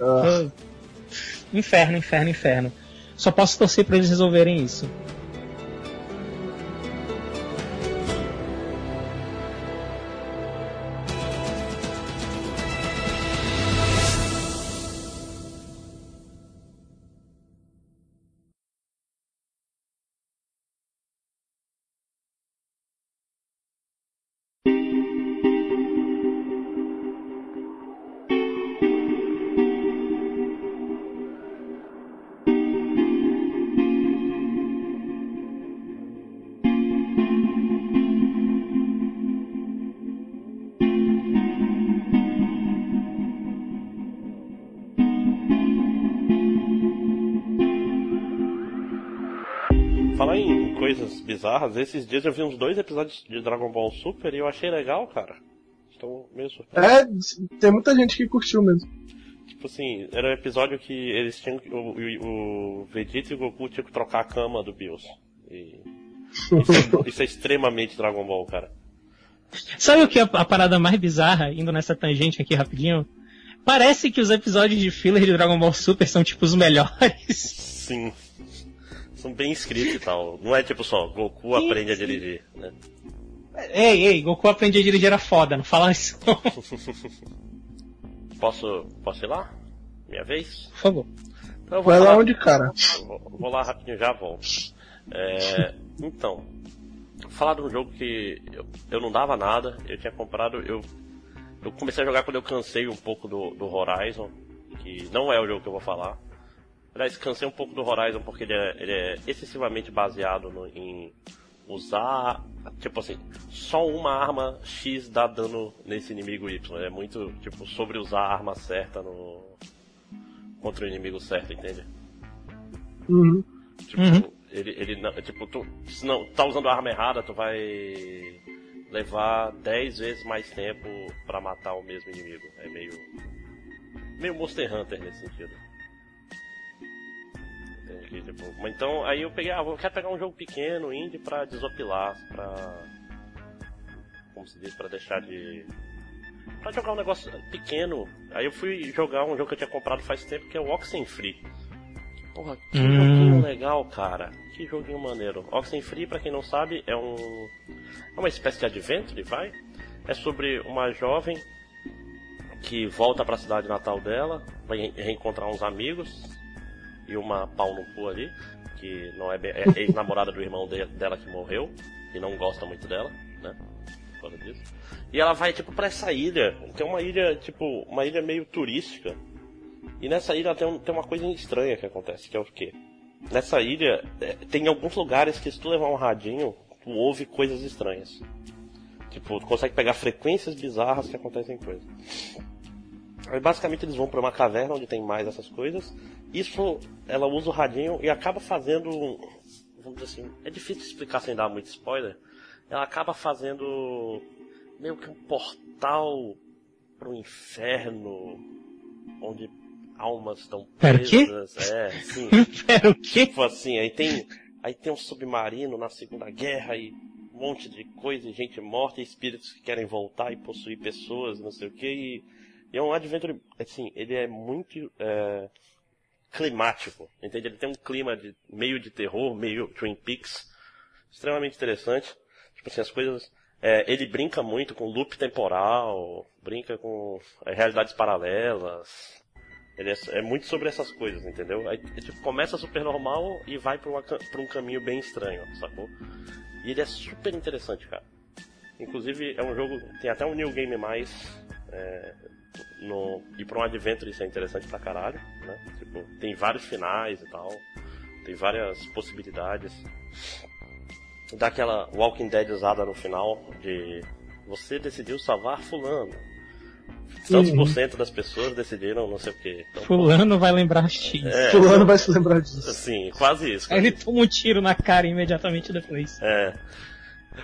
[SPEAKER 3] Ah. Inferno, inferno, inferno. Só posso torcer para eles resolverem isso.
[SPEAKER 2] Bizarras. Esses dias eu vi uns dois episódios de Dragon Ball Super e eu achei legal, cara. Estou meio surpreso.
[SPEAKER 1] É, tem muita gente que curtiu mesmo.
[SPEAKER 2] Tipo assim, era um episódio que eles tinham. O, o, o Vegeta e o Goku tinham que trocar a cama do Bills. E. Isso é, isso é extremamente Dragon Ball, cara.
[SPEAKER 3] Sabe o que é a parada mais bizarra, indo nessa tangente aqui rapidinho? Parece que os episódios de filler de Dragon Ball Super são tipo os melhores.
[SPEAKER 2] Sim são bem escritos e tal. Não é tipo só, Goku sim, aprende sim. a dirigir, né?
[SPEAKER 3] Ei, ei, Goku aprende a dirigir era foda, não fala isso. [LAUGHS]
[SPEAKER 2] posso, posso ir lá? Minha vez?
[SPEAKER 3] Por favor.
[SPEAKER 1] Então, Vai lá onde, cara?
[SPEAKER 2] Vou, vou, lá rapidinho, já volto. É, então, falar de um jogo que eu, eu não dava nada, eu tinha comprado, eu, eu comecei a jogar quando eu cansei um pouco do, do Horizon, que não é o jogo que eu vou falar. Aliás, cansei um pouco do Horizon porque ele é, ele é excessivamente baseado no, em usar, tipo assim, só uma arma X dá dano nesse inimigo Y. É muito, tipo, sobre usar a arma certa no contra o inimigo certo, entende?
[SPEAKER 1] Uhum.
[SPEAKER 2] Tipo, uhum. ele, ele não, tipo, tu, se não tá usando a arma errada, tu vai levar 10 vezes mais tempo para matar o mesmo inimigo. É meio meio Monster Hunter nesse sentido. Então aí eu peguei, ah, eu quero pegar um jogo pequeno, indie, pra desopilar, pra. Como se diz, pra deixar de. Pra jogar um negócio pequeno. Aí eu fui jogar um jogo que eu tinha comprado faz tempo, que é o Oxenfree. Porra, que hum. joguinho legal, cara. que joguinho maneiro. Oxenfree, pra quem não sabe, é um. É uma espécie de adventure, vai? É sobre uma jovem que volta para a cidade natal dela, vai reencontrar uns amigos e uma pau no cu ali, que não é, é ex-namorada do irmão de, dela que morreu e não gosta muito dela, né? Por causa disso. E ela vai tipo para essa ilha, que é uma ilha tipo uma ilha meio turística. E nessa ilha tem, um, tem uma coisa estranha que acontece, que é o quê? Nessa ilha é, tem alguns lugares que se tu levar um radinho, tu ouve coisas estranhas. Tipo, tu consegue pegar frequências bizarras que acontecem coisas. Aí basicamente eles vão para uma caverna onde tem mais essas coisas. Isso ela usa o radinho e acaba fazendo. Vamos dizer assim. É difícil explicar sem dar muito spoiler. Ela acaba fazendo meio que um portal pro inferno. Onde almas estão presas. É, sim. [LAUGHS]
[SPEAKER 3] Pera, o quê?
[SPEAKER 2] Tipo assim, aí tem. Aí tem um submarino na Segunda Guerra e um monte de coisa, e gente morta, e espíritos que querem voltar e possuir pessoas, não sei o que, e e é um adventure, assim, ele é muito é, climático, entende? Ele tem um clima de meio de terror, meio Twin Peaks, extremamente interessante. Tipo assim, as coisas... É, ele brinca muito com loop temporal, brinca com é, realidades paralelas. Ele é, é, muito sobre essas coisas, entendeu? Aí, tipo, começa super normal e vai pra um caminho bem estranho, sacou? E ele é super interessante, cara. Inclusive, é um jogo. Tem até um New Game Mais. É, no, e pra um adventure isso é interessante pra caralho, né? Tipo, tem vários finais e tal, tem várias possibilidades. Dá aquela Walking Dead usada no final de você decidiu salvar fulano. Tantos por cento das pessoas decidiram não sei o que.
[SPEAKER 3] Então, fulano vai lembrar X.
[SPEAKER 1] É, fulano vai se lembrar disso.
[SPEAKER 2] Sim, quase isso.
[SPEAKER 3] Aí ele toma um tiro na cara imediatamente depois.
[SPEAKER 2] É.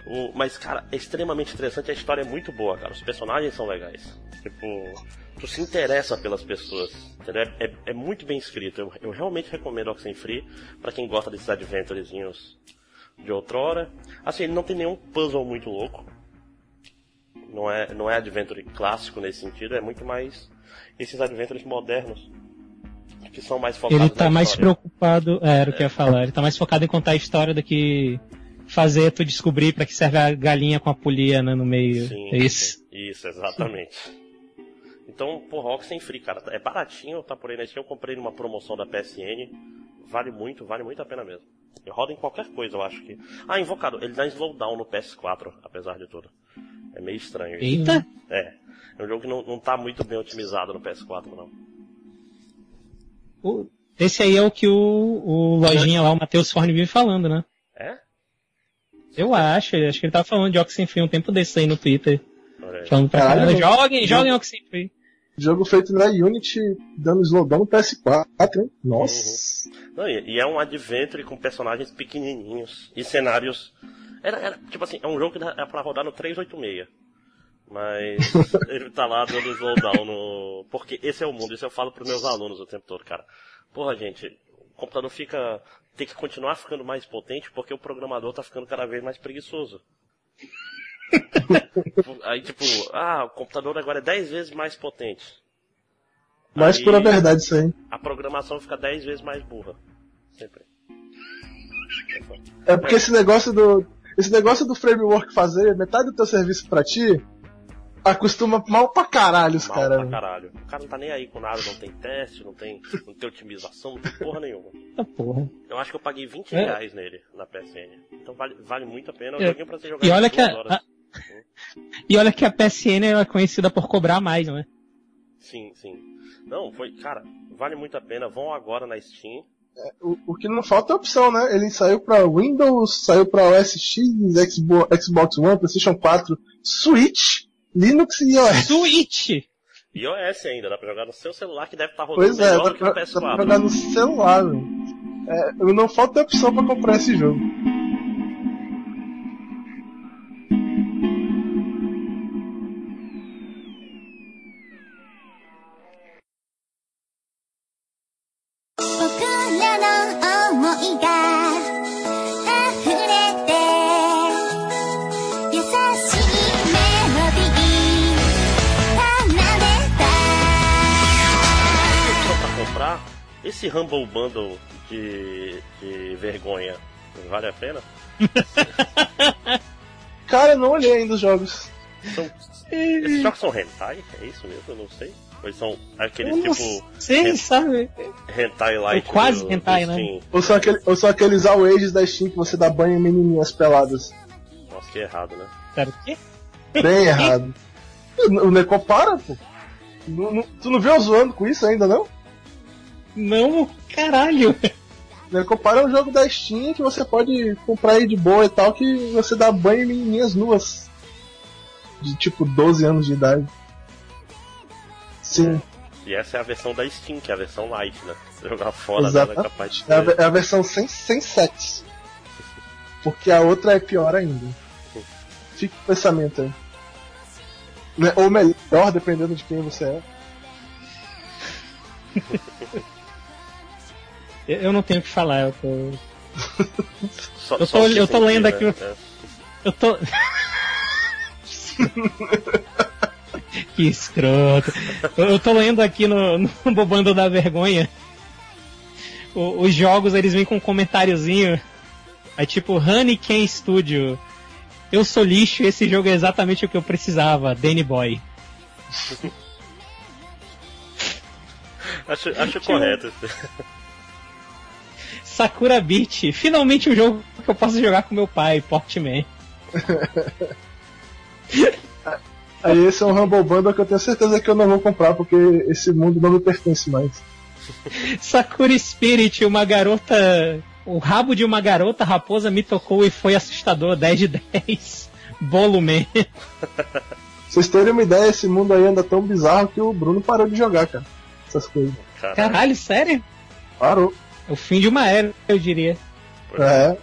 [SPEAKER 2] O, mas, cara, é extremamente interessante, a história é muito boa, cara. Os personagens são legais. Tipo, tu se interessa pelas pessoas. Entendeu? É, é muito bem escrito. Eu, eu realmente recomendo Oxenfree para quem gosta desses adventurezinhos de outrora. Assim, ele não tem nenhum puzzle muito louco. Não é, não é adventure clássico nesse sentido, é muito mais esses adventures modernos. Que são mais focados
[SPEAKER 3] Ele tá mais preocupado, é, era o que eu ia falar, ele tá mais focado em contar a história do que fazer tu descobrir para que serve a galinha com a polia né, no meio. Sim, é isso.
[SPEAKER 2] Sim, isso, exatamente. Então, porra, Oxenfree, cara, é baratinho, tá por aí na Steam, eu comprei numa promoção da PSN, vale muito, vale muito a pena mesmo. Eu rodo em qualquer coisa, eu acho que. Ah, Invocado, ele dá slowdown no PS4, apesar de tudo. É meio estranho isso.
[SPEAKER 3] Eita!
[SPEAKER 2] É. É um jogo que não, não tá muito bem otimizado no PS4, não.
[SPEAKER 3] esse aí é o que o, o lojinha lá, o Matheus Forne vive falando, né?
[SPEAKER 2] É?
[SPEAKER 3] Eu acho, acho que ele tava falando de Oxenfree um tempo desse aí no Twitter. Falando pra caralho, joguem, joguem Oxenfree.
[SPEAKER 1] Jogo feito na Unity, dando slowdown no PS4, hein? Nossa!
[SPEAKER 2] Uhum. Não, e, é um adventure com personagens pequenininhos e cenários... Era, era, tipo assim, é um jogo que é pra rodar no 386. Mas [LAUGHS] ele tá lá dando slowdown no... Porque esse é o mundo, isso eu falo pros meus alunos o tempo todo, cara. Porra, gente, computador fica tem que continuar ficando mais potente porque o programador tá ficando cada vez mais preguiçoso. [LAUGHS] aí tipo, ah, o computador agora é 10 vezes mais potente.
[SPEAKER 1] Mais aí, pura verdade isso aí.
[SPEAKER 2] A programação fica 10 vezes mais burra. Sempre.
[SPEAKER 1] É porque esse negócio do. Esse negócio do framework fazer metade do teu serviço para ti, acostuma mal pra caralho os caras. Mal
[SPEAKER 2] pra caralho. O cara não tá nem aí com nada, não tem teste, não tem, não tem otimização, não tem porra nenhuma.
[SPEAKER 3] Ah, porra.
[SPEAKER 2] Eu acho que eu paguei 20 é. reais nele na PSN. Então vale, vale muito a pena. Eu é. joguei pra
[SPEAKER 3] ser jogado e olha que a, a... E olha que a PSN é conhecida por cobrar mais, não é?
[SPEAKER 2] Sim, sim. Não, foi, cara, vale muito a pena. Vão agora na Steam.
[SPEAKER 1] É, o, o, que não falta é opção, né? Ele saiu pra Windows, saiu pra OS X, Xbox, Xbox One, PlayStation 4, Switch, Linux e iOS.
[SPEAKER 3] Switch!
[SPEAKER 2] iOS ainda, dá pra jogar no seu celular que deve estar tá rodando
[SPEAKER 1] pois é, melhor que no PS4. Dá pra jogar no celular, É, não falta opção pra comprar esse jogo.
[SPEAKER 2] Esse Humble Bundle de, de vergonha Vale a pena? [LAUGHS]
[SPEAKER 1] Cara, eu não olhei ainda os jogos.
[SPEAKER 2] São... Esses jogos são hentai? É isso mesmo? Eu não sei. Ou são aqueles tipo
[SPEAKER 3] sei,
[SPEAKER 2] Hen-
[SPEAKER 3] sabe?
[SPEAKER 2] hentai light?
[SPEAKER 3] Ou quase
[SPEAKER 2] do-
[SPEAKER 3] hentai,
[SPEAKER 2] do
[SPEAKER 3] né?
[SPEAKER 1] Ou são, aquele, ou são aqueles awages da Steam que você dá banho em menininhas peladas.
[SPEAKER 2] Nossa, que errado, né?
[SPEAKER 3] Cara, o quê?
[SPEAKER 1] Bem errado. O o Neko para, pô. Não- não- tu não viu eu zoando com isso ainda, não?
[SPEAKER 3] Não, caralho.
[SPEAKER 1] O Neko para é um jogo da Steam que você pode comprar aí de boa e tal, que você dá banho em menininhas nuas. De tipo 12 anos de idade. Sim,
[SPEAKER 2] E essa é a versão da Steam, que é a versão light, né? Jogar fora
[SPEAKER 1] Exato.
[SPEAKER 2] dela é capaz de
[SPEAKER 1] é a, é a versão sem, sem sexo. Porque a outra é pior ainda. Fica o pensamento aí. Né, Ou melhor, dependendo de quem você é. [LAUGHS]
[SPEAKER 3] Eu não tenho o que falar, eu tô. [LAUGHS]
[SPEAKER 2] Só-
[SPEAKER 3] eu
[SPEAKER 2] só
[SPEAKER 3] tô-
[SPEAKER 2] que
[SPEAKER 3] eu tô lendo
[SPEAKER 2] né?
[SPEAKER 3] aqui o-
[SPEAKER 2] É.
[SPEAKER 3] Eu tô. [LAUGHS] que escroto. Eu, tô lendo aqui no, no [LAUGHS] Bobando da Vergonha. O- os jogos eles vêm com um comentáriozinho. É tipo Honey Ken Studio. Eu sou lixo e esse jogo é exatamente o que eu precisava, Danny Boy.
[SPEAKER 2] Acho, acho correto.
[SPEAKER 3] Sakura Beat, finalmente um jogo que eu posso jogar com meu pai, Portman. [LAUGHS]
[SPEAKER 1] Aí esse é um Humble Bundle que eu tenho certeza que eu não vou comprar, porque esse mundo não me pertence mais. [LAUGHS]
[SPEAKER 3] Sakura Spirit, uma garota. O rabo de uma garota raposa me tocou e foi assustador, 10 de 10. Bolo Man. [LAUGHS]
[SPEAKER 1] Pra vocês terem uma ideia, esse mundo aí anda tão bizarro que o Bruno parou de jogar, cara. Essas coisas.
[SPEAKER 2] Caralho.
[SPEAKER 3] Caralho, sério?
[SPEAKER 1] Parou.
[SPEAKER 3] É o fim de uma era, eu diria.
[SPEAKER 1] É.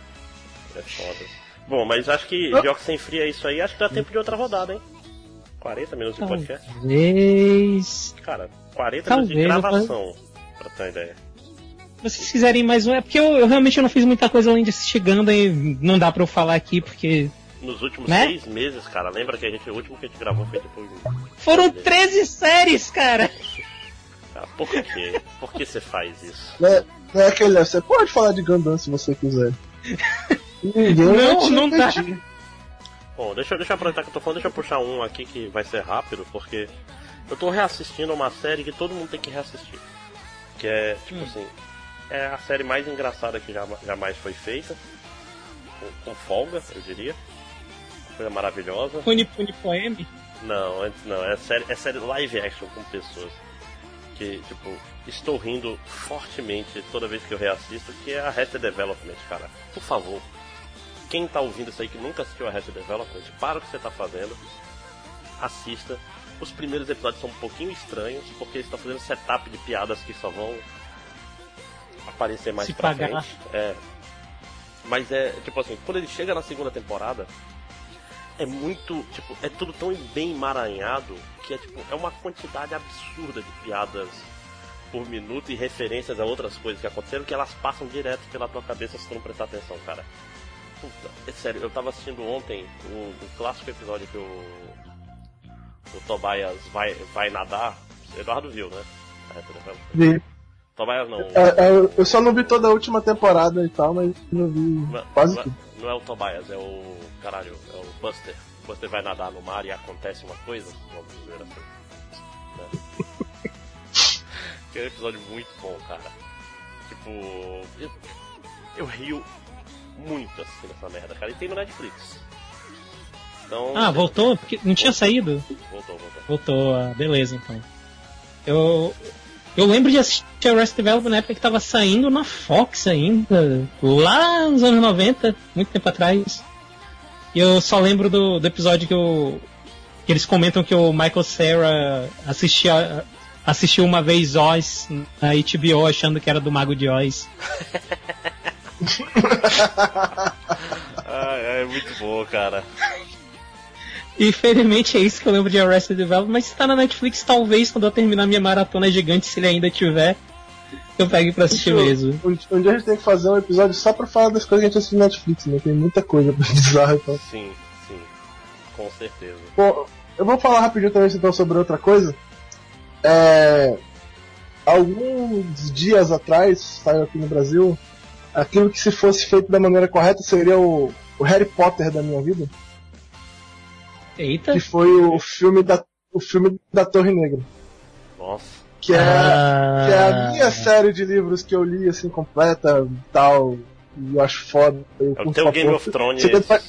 [SPEAKER 2] É foda. Bom, mas acho que
[SPEAKER 1] Ah.
[SPEAKER 2] jogos sem frio é isso aí. Acho que dá tempo de outra rodada, hein? 40 minutos de podcast.
[SPEAKER 3] Talvez.
[SPEAKER 2] Cara, 40
[SPEAKER 3] Talvez,
[SPEAKER 2] minutos de gravação. Pra ter uma ideia.
[SPEAKER 3] Se vocês quiserem mais um, é porque eu, eu realmente não fiz muita coisa além de assistir Gundam e não dá pra eu falar aqui porque.
[SPEAKER 2] Nos últimos
[SPEAKER 3] Né?
[SPEAKER 2] seis meses, cara, lembra que a gente, o último que a gente gravou foi tipo.
[SPEAKER 3] Foram 13 séries, cara!
[SPEAKER 2] Ah, por quê? Por que você faz isso?
[SPEAKER 1] Não é, não é aquele. Você pode falar de Gundam se você quiser. [LAUGHS] Ninguém
[SPEAKER 3] Não,
[SPEAKER 1] vai te
[SPEAKER 3] não dá.
[SPEAKER 2] Bom, deixa, eu- deixa eu aproveitar que eu tô falando, deixa eu puxar um aqui que vai ser rápido, porque eu tô reassistindo uma série que todo mundo tem que reassistir. Que é, tipo
[SPEAKER 3] Hum.
[SPEAKER 2] assim, é a série mais engraçada que jama- jamais foi feita. Com, com folga, eu diria. Coisa maravilhosa.
[SPEAKER 3] Puni Puni Poeme.
[SPEAKER 2] Não, antes não, é série, é série live action com pessoas. Que, tipo, estou rindo fortemente toda vez que eu reassisto, que é a Arrested Development, cara. Por favor, quem tá ouvindo isso aí que nunca assistiu a Arrested Development, para o que você tá fazendo, assista. Os primeiros episódios são um pouquinho estranhos, porque eles estão fazendo setup de piadas que só vão aparecer mais
[SPEAKER 3] Se
[SPEAKER 2] pra
[SPEAKER 3] pagar.
[SPEAKER 2] frente. É. Mas é, tipo assim, quando ele chega na segunda temporada, é muito, tipo, é tudo tão bem emaranhado que é tipo, é uma quantidade absurda de piadas por minuto e referências a outras coisas que aconteceram que elas passam direto pela tua cabeça se tu não prestar atenção, cara. Puta, é sério, eu tava assistindo ontem o, o clássico episódio que o, o Tobias vai, vai nadar. Eduardo viu, né?
[SPEAKER 1] Vi.
[SPEAKER 2] Tobias não.
[SPEAKER 1] É, é, eu- só não vi toda a última temporada e tal, mas eu vi
[SPEAKER 2] Não,
[SPEAKER 1] quase
[SPEAKER 2] não é-
[SPEAKER 1] tudo.
[SPEAKER 2] não é o Tobias, é o. Caralho, é o Buster. O Buster vai nadar no mar e acontece uma coisa. Vamos dizer assim. Né? que é um episódio muito bom, cara. Tipo. Eu, eu rio muito assim nessa merda, cara. E tem no Netflix. Então.
[SPEAKER 3] Ah, voltou? Porque não tinha saído?
[SPEAKER 2] Voltou, voltou.
[SPEAKER 3] Voltou, ah, beleza então. Eu. Eu lembro de assistir Arrested Development na época que tava saindo na Fox ainda, lá nos anos 90, muito tempo atrás. E eu só lembro do, do episódio que, eu, que eles comentam que o Michael Cera assistia, assistiu uma vez Oz na HBO achando que era do Mago de Oz.
[SPEAKER 2] Ah, é muito bom, cara.
[SPEAKER 3] E infelizmente é isso que eu lembro de Arrested Development, mas se tá na Netflix, talvez quando eu terminar minha maratona gigante, se ele ainda tiver, eu pegue pra assistir mesmo.
[SPEAKER 1] Um, um dia a gente tem que fazer um episódio só pra falar das coisas que a gente assiste no Netflix, né? Tem muita coisa [LAUGHS] bizarra então.
[SPEAKER 2] Sim, sim. Com certeza.
[SPEAKER 1] Bom, eu vou falar rapidinho também então sobre outra coisa. É, alguns dias atrás, saiu aqui no Brasil, aquilo que se fosse feito da maneira correta seria o, o Harry Potter da minha vida.
[SPEAKER 3] Eita.
[SPEAKER 1] Que foi o filme da, o filme da Torre Negra.
[SPEAKER 2] Nossa.
[SPEAKER 1] Que é, ah. que é a minha série de livros que eu li assim completa tal. E eu acho foda. Eu
[SPEAKER 2] é o teu Game of Thrones.
[SPEAKER 1] Segredo pra,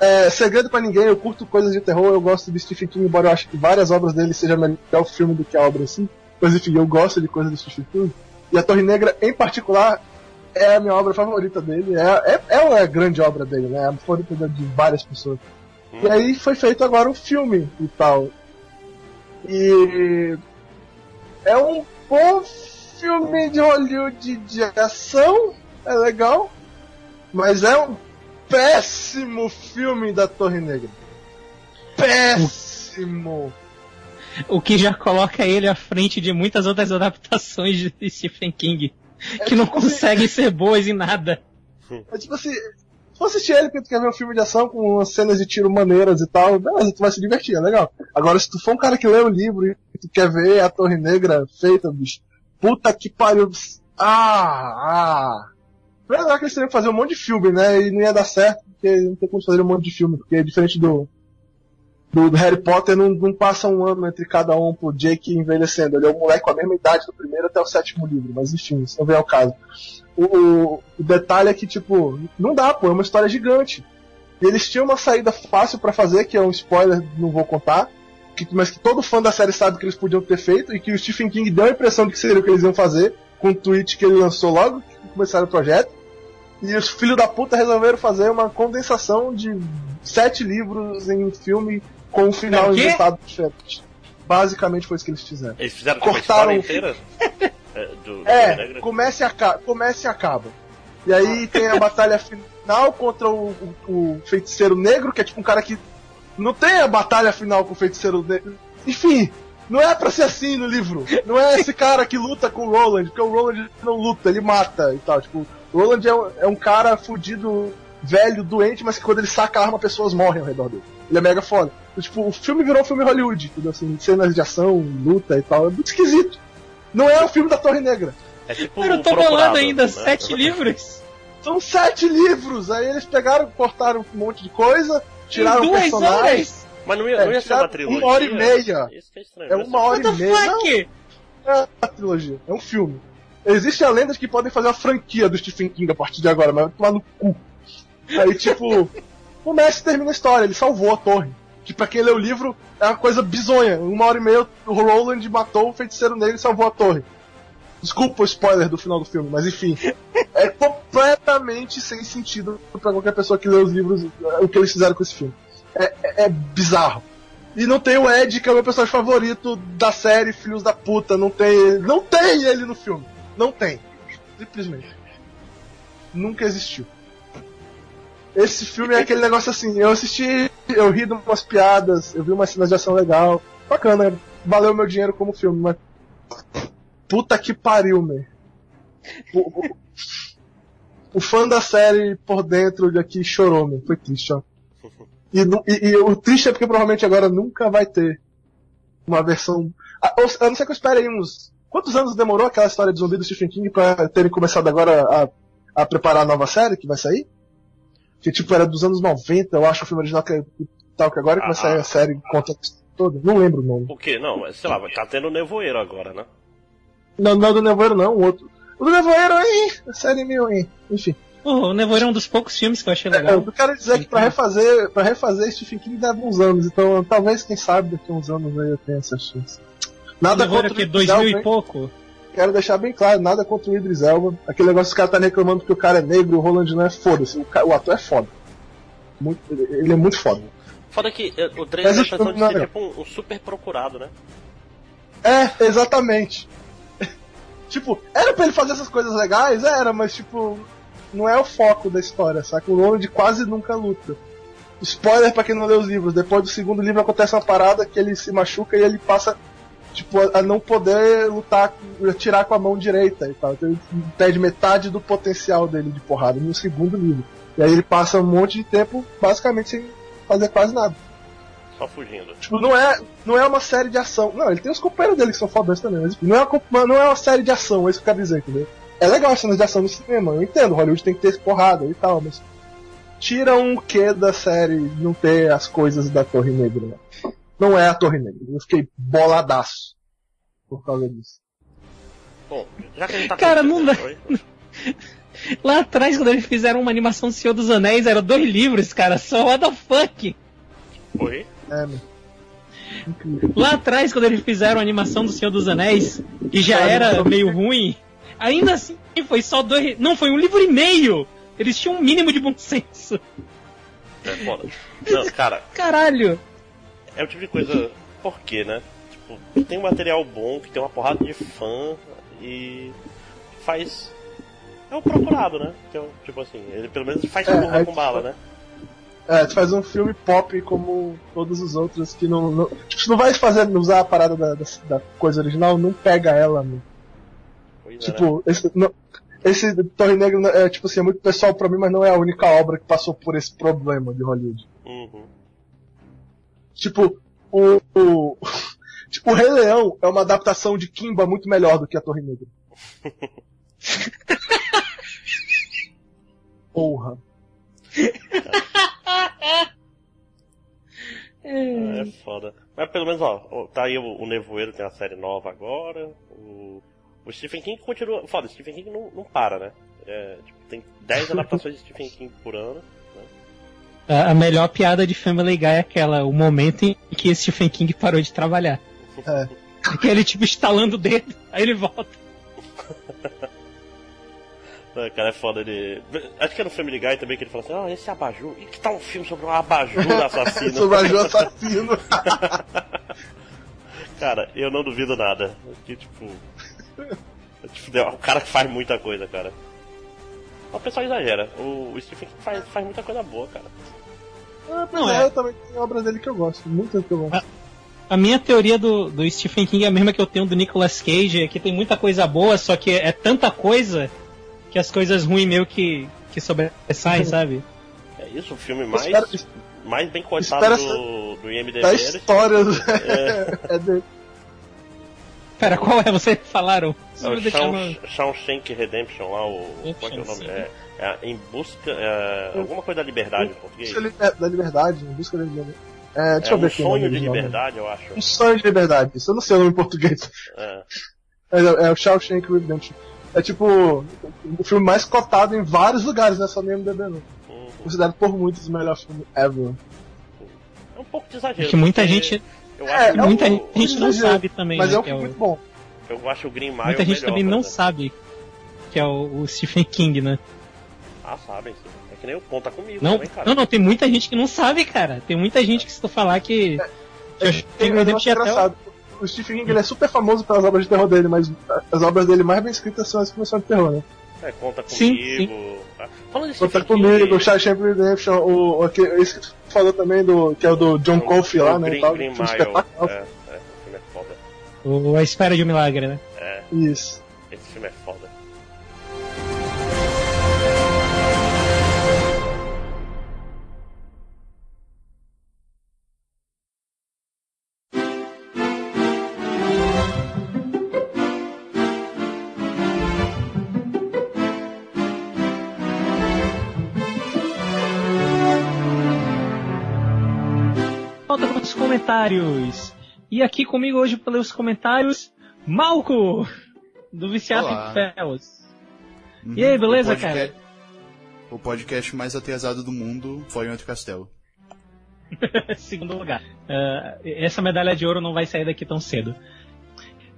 [SPEAKER 1] é, segredo pra ninguém, eu curto coisas de terror, eu gosto de Stephen King, embora eu acho que várias obras dele sejam melhor filme do que a obra assim. Mas enfim, eu gosto de coisas do Stephen King. E a Torre Negra, em particular, é a minha obra favorita dele. É, é, é a grande obra dele, né? É a favorita de várias pessoas. Hum. E aí foi feito agora um filme e tal. E é um bom filme de Hollywood de ação, é legal, mas é um péssimo filme da Torre Negra. Péssimo!
[SPEAKER 3] O que já coloca ele à frente de muitas outras adaptações de [LAUGHS] Stephen King, é que não tipo assim- conseguem assim, ser boas em nada.
[SPEAKER 1] É tipo assim, se for assistir ele porque tu quer ver um filme de ação com cenas de tiro maneiras e tal, beleza, tu vai se divertir, é legal. Agora, se tu for um cara que lê o livro e tu quer ver a Torre Negra feita, bicho, puta que pariu. Ah, ah. Verdade que eles teriam que fazer um monte de filme, né? E não ia dar certo, porque não tem como fazer um monte de filme, porque é diferente do, do, Harry Potter, não, não, passa um ano entre cada um pro Jake envelhecendo. Ele é um moleque com a mesma idade do primeiro até o sétimo livro, mas enfim, isso não vem ao caso. O, o, o detalhe é que, tipo, não dá, pô, é uma história gigante. Eles tinham uma saída fácil para fazer, que é um spoiler, não vou contar, que, mas que todo fã da série sabe que eles podiam ter feito, e que o Stephen King deu a impressão de que seria o que eles iam fazer, com o tweet que ele lançou logo que começaram o projeto. E os filhos da puta resolveram fazer uma condensação de sete livros em filme com um final é inventado diferente. Basicamente foi isso que eles fizeram.
[SPEAKER 2] Eles fizeram Cortaram o inteira? [LAUGHS]
[SPEAKER 1] é, do, é comece, e acaba, comece e acaba. E aí tem a batalha [LAUGHS] final contra o, o, o, feiticeiro negro, que é tipo um cara que não tem a batalha final com o feiticeiro negro. Enfim, não é pra ser assim no livro. Não é esse cara que luta com o Roland, porque o Roland não luta, ele mata e tal. Tipo, o Roland é um, é um cara fudido, velho, doente, mas que quando ele saca a arma, pessoas morrem ao redor dele. Ele é mega foda. Tipo, o filme virou um filme Hollywood, tudo assim, cenas de ação, luta e tal. É muito esquisito. Não é o filme da Torre Negra.
[SPEAKER 3] É tipo eu tô falando ainda, né? sete livros?
[SPEAKER 1] São sete livros! Aí eles pegaram, cortaram um monte de coisa, tiraram duas personagens. Horas?
[SPEAKER 2] Mas não ia, é, não ia ser uma trilogia?
[SPEAKER 1] Uma hora e meia.
[SPEAKER 2] Isso que é estranho.
[SPEAKER 1] É uma hora e meia.
[SPEAKER 3] Fuck?
[SPEAKER 1] Não, é uma trilogia, é um filme. Existem lendas que podem fazer uma franquia do Stephen King a partir de agora, mas vai tomar no cu. Aí, tipo, [LAUGHS] começa e termina a história, ele salvou a torre. Que pra quem lê o livro é uma coisa bizonha. Uma hora e meia o Roland matou o feiticeiro negro e salvou a torre. Desculpa o spoiler do final do filme, mas enfim. é completamente sem sentido para qualquer pessoa que lê os livros o que eles fizeram com esse filme. É, é, é, bizarro. E não tem o Ed, que é o meu personagem favorito da série Filhos da Puta. Não tem. Não tem ele no filme. Não tem. Simplesmente. Nunca existiu. Esse filme é aquele negócio assim, eu assisti, eu ri de umas piadas, eu vi uma cena de ação legal. Bacana, valeu meu dinheiro como filme, mas. Puta que pariu, meu. O, o, o, fã da série por dentro de aqui chorou, meu. Foi triste, ó. E, e, e, o triste é porque provavelmente agora nunca vai ter uma versão. A, a não ser que eu espere aí uns. Quantos anos demorou aquela história de zumbi do Stephen King pra terem começado agora a, a preparar a nova série que vai sair? Que tipo, era dos anos 90, eu acho, o filme original que, tal, que agora vai sair a série conta toda. Não lembro o nome.
[SPEAKER 2] O que? Não, sei lá, tá tendo Nevoeiro agora, né?
[SPEAKER 1] Não, não é do Nevoeiro não, o outro. O do Nevoeiro aí, a série meio aí, enfim.
[SPEAKER 3] o Nevoeiro é um dos poucos filmes que eu achei legal. É,
[SPEAKER 1] eu quero dizer que pra refazer, pra refazer Stephen King leva uns anos, então talvez, quem sabe, daqui a uns anos aí eu tenha essa chance.
[SPEAKER 3] Nada contra o que, dois mil e pouco?
[SPEAKER 1] quero deixar bem claro, nada contra o Idris Elba. Aquele negócio que os caras tá reclamando que o cara é negro e o Roland não é foda-se. O, o, ator é foda. Muito, ele é muito foda.
[SPEAKER 2] Foda que eh, o trailer dá a impressão de ser tipo um, um, super procurado, né?
[SPEAKER 1] É, exatamente. Tipo, era pra ele fazer essas coisas legais? Era, mas tipo, não é o foco da história, saca? O Roland quase nunca luta. Spoiler pra quem não leu os livros, depois do segundo livro acontece uma parada que ele se machuca e ele passa tipo, a não poder lutar, atirar com a mão direita e tal. Então ele perde metade do potencial dele de porrada no segundo livro. E aí ele passa um monte de tempo basicamente sem fazer quase nada.
[SPEAKER 2] Só fugindo.
[SPEAKER 1] Tipo, não é, não é uma série de ação. Não, ele tem os companheiros dele que são fodões também, mas não é, uma, não é uma série de ação, é isso que eu quero dizer, entendeu? é legal as cenas de ação no cinema, eu entendo, Hollywood tem que ter porrada e tal, mas tira um quê da série não ter as coisas da Torre Negra. Né? Não é a Torre Negra. Eu fiquei boladaço por causa disso.
[SPEAKER 2] Bom, já que a gente tá
[SPEAKER 3] Cara,
[SPEAKER 2] com-
[SPEAKER 3] não dá. Lá atrás, quando eles fizeram uma animação do Senhor dos Anéis, eram dois livros, cara. Só what the fuck?
[SPEAKER 2] Oi?
[SPEAKER 1] É.
[SPEAKER 3] Lá atrás, quando eles fizeram a animação do Senhor dos Anéis, que já era meio ruim, ainda assim foi só dois. Não, foi um livro e meio! Eles tinham um mínimo de bom senso.
[SPEAKER 2] É foda. Não, cara, [LAUGHS]
[SPEAKER 3] Caralho!
[SPEAKER 2] é o tipo de coisa. Por quê, né? Tipo, tem um material bom, que tem uma porrada de fã e faz. É o procurado, né? Que é o- tipo assim, ele pelo menos faz
[SPEAKER 1] É,
[SPEAKER 2] curva com bala, né?
[SPEAKER 1] É, tu faz um filme pop como todos os outros que não. não tipo, tu não vai fazer, usar a parada da, da, da coisa original, não pega ela, meu.
[SPEAKER 2] Pois é, né?
[SPEAKER 1] Tipo, esse, não- esse Torre Negra é tipo assim, é muito pessoal pra mim, mas não é a única obra que passou por esse problema de Hollywood.
[SPEAKER 2] Uhum.
[SPEAKER 1] Tipo, o. o tipo, [LAUGHS] o Rei Leão é uma adaptação de Kimba muito melhor do que a Torre Negra. [LAUGHS] Porra. [LAUGHS] [LAUGHS]
[SPEAKER 2] É foda. Mas pelo menos, ó, tá aí o, o Nevoeiro, tem uma série nova agora. O, o Stephen King continua. Foda, o Stephen King não, não para, né? É, tipo, tem 10 [LAUGHS] adaptações de Stephen King por ano.
[SPEAKER 3] A, a melhor piada de Family Guy é aquela, o momento em que Stephen King parou de trabalhar.
[SPEAKER 1] É. [LAUGHS]
[SPEAKER 3] Aquele tipo estalando o dedo, aí ele volta.
[SPEAKER 2] Não, cara, é foda ele. Acho que é no Family Guy também que ele fala assim: Ah, esse abajur. E que tal um filme sobre um abajur [LAUGHS] assassino?
[SPEAKER 1] Sobre a Ju assassino. [LAUGHS]
[SPEAKER 2] Cara, eu não duvido nada. Que tipo. é, tipo, é um cara que faz muita coisa, cara. O pessoal exagera. O, o Stephen King faz, faz muita coisa boa, cara.
[SPEAKER 1] Ah,
[SPEAKER 3] Não,
[SPEAKER 1] pois
[SPEAKER 3] é.
[SPEAKER 1] é, eu também tenho obras dele que eu gosto, muitas que eu gosto.
[SPEAKER 3] A minha teoria do, do Stephen King é a mesma que eu tenho do Nicolas Cage, é que tem muita coisa boa, só que é tanta coisa que as coisas ruins meio que, que sobressaem, [LAUGHS] sabe?
[SPEAKER 2] É isso, o filme mais,
[SPEAKER 1] Espera-
[SPEAKER 2] mais bem cotado
[SPEAKER 1] espera
[SPEAKER 2] do, do IMDB.
[SPEAKER 1] Da história [LAUGHS]
[SPEAKER 2] É,
[SPEAKER 1] é dele.
[SPEAKER 3] Pera, qual é? Vocês falaram?
[SPEAKER 2] é o Shawshank Redemption lá, o. Qual é, que é o nome? É, é em busca. é, alguma coisa da liberdade em português.
[SPEAKER 1] Liber- da liberdade, em busca da liberdade. É, deixa
[SPEAKER 2] É
[SPEAKER 1] eu ver
[SPEAKER 2] um
[SPEAKER 1] aqui.
[SPEAKER 2] sonho de liberdade, eu acho.
[SPEAKER 1] Um sonho de liberdade. Isso eu não sei o nome em português.
[SPEAKER 2] É.
[SPEAKER 1] É, é o Shawshank Redemption. É tipo o filme mais cotado em vários lugares, não é só no MDB não.
[SPEAKER 2] Uhum.
[SPEAKER 1] Considerado por muitos o melhor filme ever.
[SPEAKER 2] É um pouco de exagero.
[SPEAKER 3] Que muita gente,
[SPEAKER 2] Eu
[SPEAKER 1] É,
[SPEAKER 2] acho,
[SPEAKER 1] é um-
[SPEAKER 3] muita
[SPEAKER 2] o-
[SPEAKER 3] gente não
[SPEAKER 1] exagero,
[SPEAKER 3] sabe também,
[SPEAKER 1] Mas
[SPEAKER 3] né,
[SPEAKER 1] é um
[SPEAKER 3] que
[SPEAKER 1] filme
[SPEAKER 3] o-
[SPEAKER 1] muito bom.
[SPEAKER 2] eu acho o Green Mile
[SPEAKER 3] Muita gente
[SPEAKER 2] melhor,
[SPEAKER 3] também
[SPEAKER 2] por
[SPEAKER 3] não
[SPEAKER 2] exemplo.
[SPEAKER 3] sabe que é o, o Stephen King, né?
[SPEAKER 2] Ah, sabem sim. É que nem o conta comigo
[SPEAKER 3] Não,
[SPEAKER 2] também, cara.
[SPEAKER 3] não, não, tem muita gente que não sabe, cara. Tem muita gente que se tu falar que. que eu
[SPEAKER 1] Tem
[SPEAKER 3] tenho
[SPEAKER 1] um negócio
[SPEAKER 3] tinha até o-
[SPEAKER 1] engraçado. O Stephen King ele é super famoso pelas obras de terror dele, mas as obras dele mais bem escritas são as que não são de terror, né?
[SPEAKER 2] É, conta
[SPEAKER 3] Sim,
[SPEAKER 2] comigo. Ah, Falando de
[SPEAKER 1] Conta
[SPEAKER 2] Stephen
[SPEAKER 1] comigo,
[SPEAKER 2] King,
[SPEAKER 1] o Shawshank Redemption, o, o, aquele- esse que tu falou também, do, que é o do John
[SPEAKER 2] o-
[SPEAKER 1] Coffey
[SPEAKER 2] o
[SPEAKER 1] lá, né? e
[SPEAKER 2] Green,
[SPEAKER 1] tal,
[SPEAKER 2] Green [LAUGHS]
[SPEAKER 1] filme
[SPEAKER 2] Mile. É, é, o filme é foda.
[SPEAKER 3] o A Espera de um Milagre, né?
[SPEAKER 2] É,
[SPEAKER 1] Isso.
[SPEAKER 2] esse filme é foda.
[SPEAKER 3] Comentários. E aqui comigo hoje pelos comentários, Malco, do Viciado em Fells.
[SPEAKER 4] Uhum.
[SPEAKER 3] E aí, beleza,
[SPEAKER 4] o podcast, O podcast mais atrasado do mundo foi em outro castelo. [LAUGHS]
[SPEAKER 3] Segundo lugar. Ah, essa medalha de ouro não vai sair daqui tão cedo.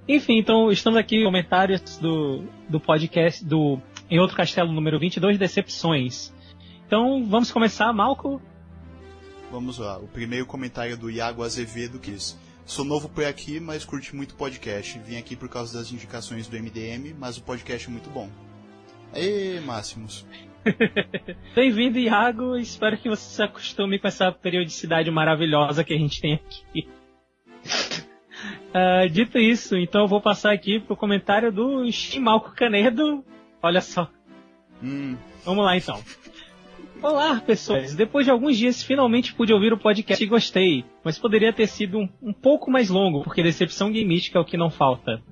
[SPEAKER 3] Enfim, então estamos aqui comentários do, do podcast do Em Outro Castelo número 22, Decepções. Então vamos começar, Malco.
[SPEAKER 4] Vamos lá, o primeiro comentário do Iago Azevedo quis. Sou novo por aqui, mas curti muito podcast. Vim aqui por causa das indicações do MDM, mas o podcast é muito bom. Ê, Máximos. [LAUGHS]
[SPEAKER 3] Bem-vindo, Iago. Espero que você se acostume com essa periodicidade maravilhosa que a gente tem aqui. [LAUGHS] Ah, dito isso, então eu vou passar aqui pro comentário do Chimalco Canedo. Olha só.
[SPEAKER 4] Hum,
[SPEAKER 3] Vamos lá então. Olá, pessoas. Depois de alguns dias, finalmente pude ouvir o podcast e gostei. Mas poderia ter sido um, um pouco mais longo, porque decepção gameística é o que não falta.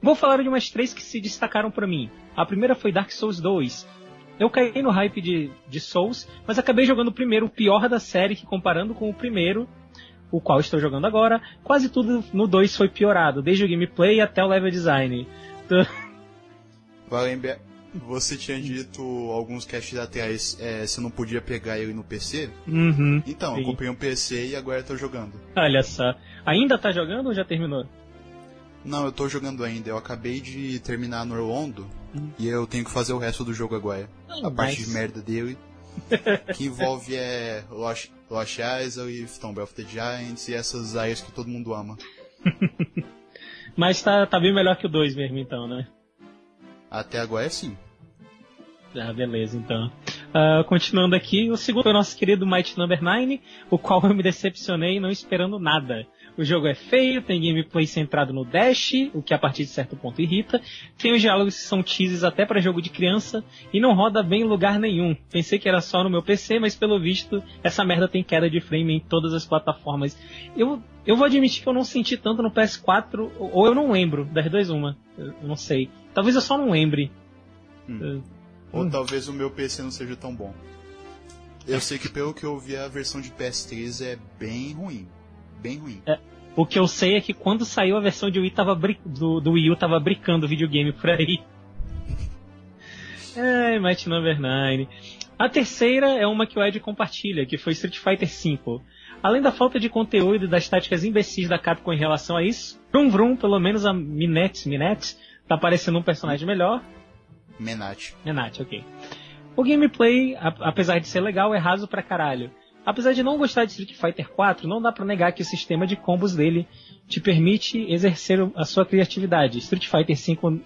[SPEAKER 3] Vou falar de umas três que se destacaram para mim. A primeira foi Dark Souls 2. Eu caí no hype de, de Souls, mas acabei jogando o primeiro, o pior da série, que comparando com o primeiro, o qual estou jogando agora, quase tudo no 2 foi piorado, desde o gameplay até o level design. [LAUGHS] Então...
[SPEAKER 4] Valembia, você tinha dito alguns caches atrás é, você não podia pegar ele no PC?
[SPEAKER 3] Uhum,
[SPEAKER 4] então, sim. eu comprei um PC e agora estou jogando.
[SPEAKER 3] Olha só. Ainda tá jogando ou já terminou?
[SPEAKER 4] Não, eu tô jogando ainda. Eu acabei de terminar no Orlando hum. e eu tenho que fazer o resto do jogo agora. Oh, a parte de merda dele. [LAUGHS] que envolve é, Lost, Lost Isle e Tomb of the Giants e essas áreas que todo mundo ama. [LAUGHS]
[SPEAKER 3] Mas tá, tá bem melhor que o 2 mesmo, então, né?
[SPEAKER 4] Até agora é sim.
[SPEAKER 3] Ah, beleza, então. Uh, continuando aqui, o segundo é o nosso querido Might Number 9, o qual eu me decepcionei não esperando nada. O jogo é feio, tem gameplay centrado no dash, o que a partir de certo ponto irrita. Tem os diálogos que são teases até para jogo de criança e não roda bem em lugar nenhum. Pensei que era só no meu PC, mas pelo visto essa merda tem queda de frame em todas as plataformas. Eu, eu vou admitir que eu não senti tanto no PS4, ou eu não lembro, das duas uma. Eu não sei. Talvez eu só não lembre.
[SPEAKER 4] Hum. Ou hum. talvez o meu PC não seja tão bom. Eu sei que pelo que eu vi a versão de PS3 é bem ruim bem ruim.
[SPEAKER 3] É, o que eu sei é que quando saiu a versão de Wii tava do, do Wii U tava brincando videogame por aí. [LAUGHS] Ai, Might Number 9. A terceira é uma que o Ed compartilha, que foi Street Fighter V. Além da falta de conteúdo e das táticas imbecis da Capcom em relação a isso, Vrum Vrum, pelo menos a Minette, Minette, tá parecendo um personagem melhor.
[SPEAKER 4] Menat.
[SPEAKER 3] Menat, ok. O gameplay, apesar de ser legal, é raso pra caralho. Apesar de não gostar de Street Fighter 4, não dá para negar que o sistema de combos dele te permite exercer a sua criatividade. Street Fighter 5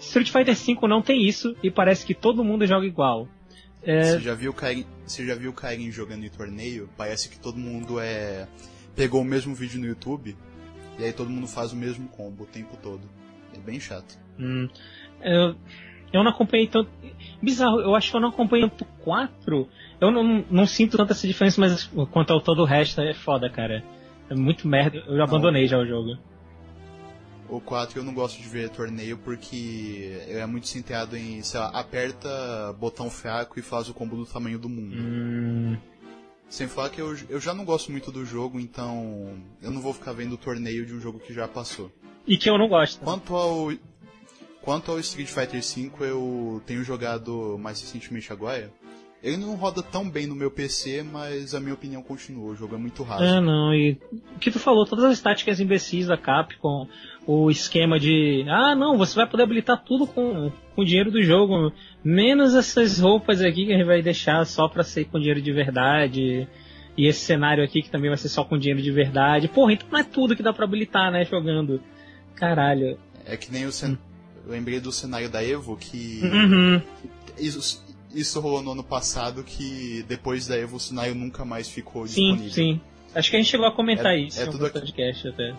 [SPEAKER 3] Street Fighter 5 não tem isso e parece que todo mundo joga igual.
[SPEAKER 4] É... Você já viu o Kairin, você já viu o Kairin jogando em torneio? Parece que todo mundo é pegou o mesmo vídeo no YouTube e aí todo mundo faz o mesmo combo o tempo todo. Bem chato.
[SPEAKER 3] Hum, eu, eu não acompanhei tanto. Bizarro, eu acho que eu não acompanhei tanto 4 eu não, não sinto tanta essa diferença, mas quanto ao todo o resto é foda, cara. É muito merda. Eu já abandonei já o jogo.
[SPEAKER 4] O 4 eu não gosto de ver torneio porque é muito centrado em, sei lá, aperta botão fraco e faz o combo do tamanho do mundo.
[SPEAKER 3] Hum.
[SPEAKER 4] Sem falar que eu, eu já não gosto muito do jogo, então eu não vou ficar vendo o torneio de um jogo que já passou.
[SPEAKER 3] E que eu não gosto.
[SPEAKER 4] Quanto ao, quanto ao Street Fighter V, eu tenho jogado mais recentemente agora. Ele não roda tão bem no meu PC, mas a minha opinião continua. O jogo é muito raso.
[SPEAKER 3] É, não. E o que tu falou, todas as táticas imbecis da Capcom, o esquema de. Ah, não, você vai poder habilitar tudo com, com o dinheiro do jogo. Menos essas roupas aqui que a gente vai deixar só pra ser com dinheiro de verdade. E esse cenário aqui que também vai ser só com dinheiro de verdade. Porra, então não é tudo que dá pra habilitar, né, jogando. Caralho.
[SPEAKER 4] É que nem o cen... Eu lembrei do cenário da Evo que.
[SPEAKER 3] Uhum.
[SPEAKER 4] Isso, isso rolou no ano passado que depois da Evo o nunca mais ficou
[SPEAKER 3] sim,
[SPEAKER 4] disponível.
[SPEAKER 3] Sim, sim. Acho que a gente chegou a comentar
[SPEAKER 4] é,
[SPEAKER 3] isso
[SPEAKER 4] é tudo
[SPEAKER 3] podcast até.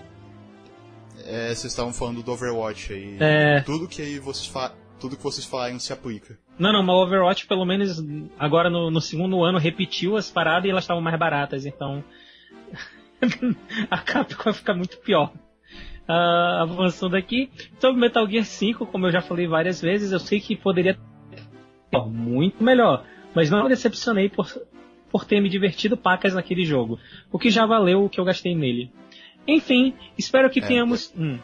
[SPEAKER 4] É, vocês estavam falando do Overwatch aí.
[SPEAKER 3] É...
[SPEAKER 4] Tudo que aí vocês fa... tudo que vocês falaram se aplica.
[SPEAKER 3] Não, não, mas o Overwatch pelo menos agora no, no segundo ano repetiu as paradas e elas estavam mais baratas, então [LAUGHS] a Capcom vai ficar muito pior. Uh, avançando aqui, sobre Metal Gear 5, como eu já falei várias vezes, eu sei que poderia muito melhor. Mas não me decepcionei por, por ter me divertido pacas naquele jogo, o que já valeu o que eu gastei nele. Enfim, espero que é, tenhamos. Hum.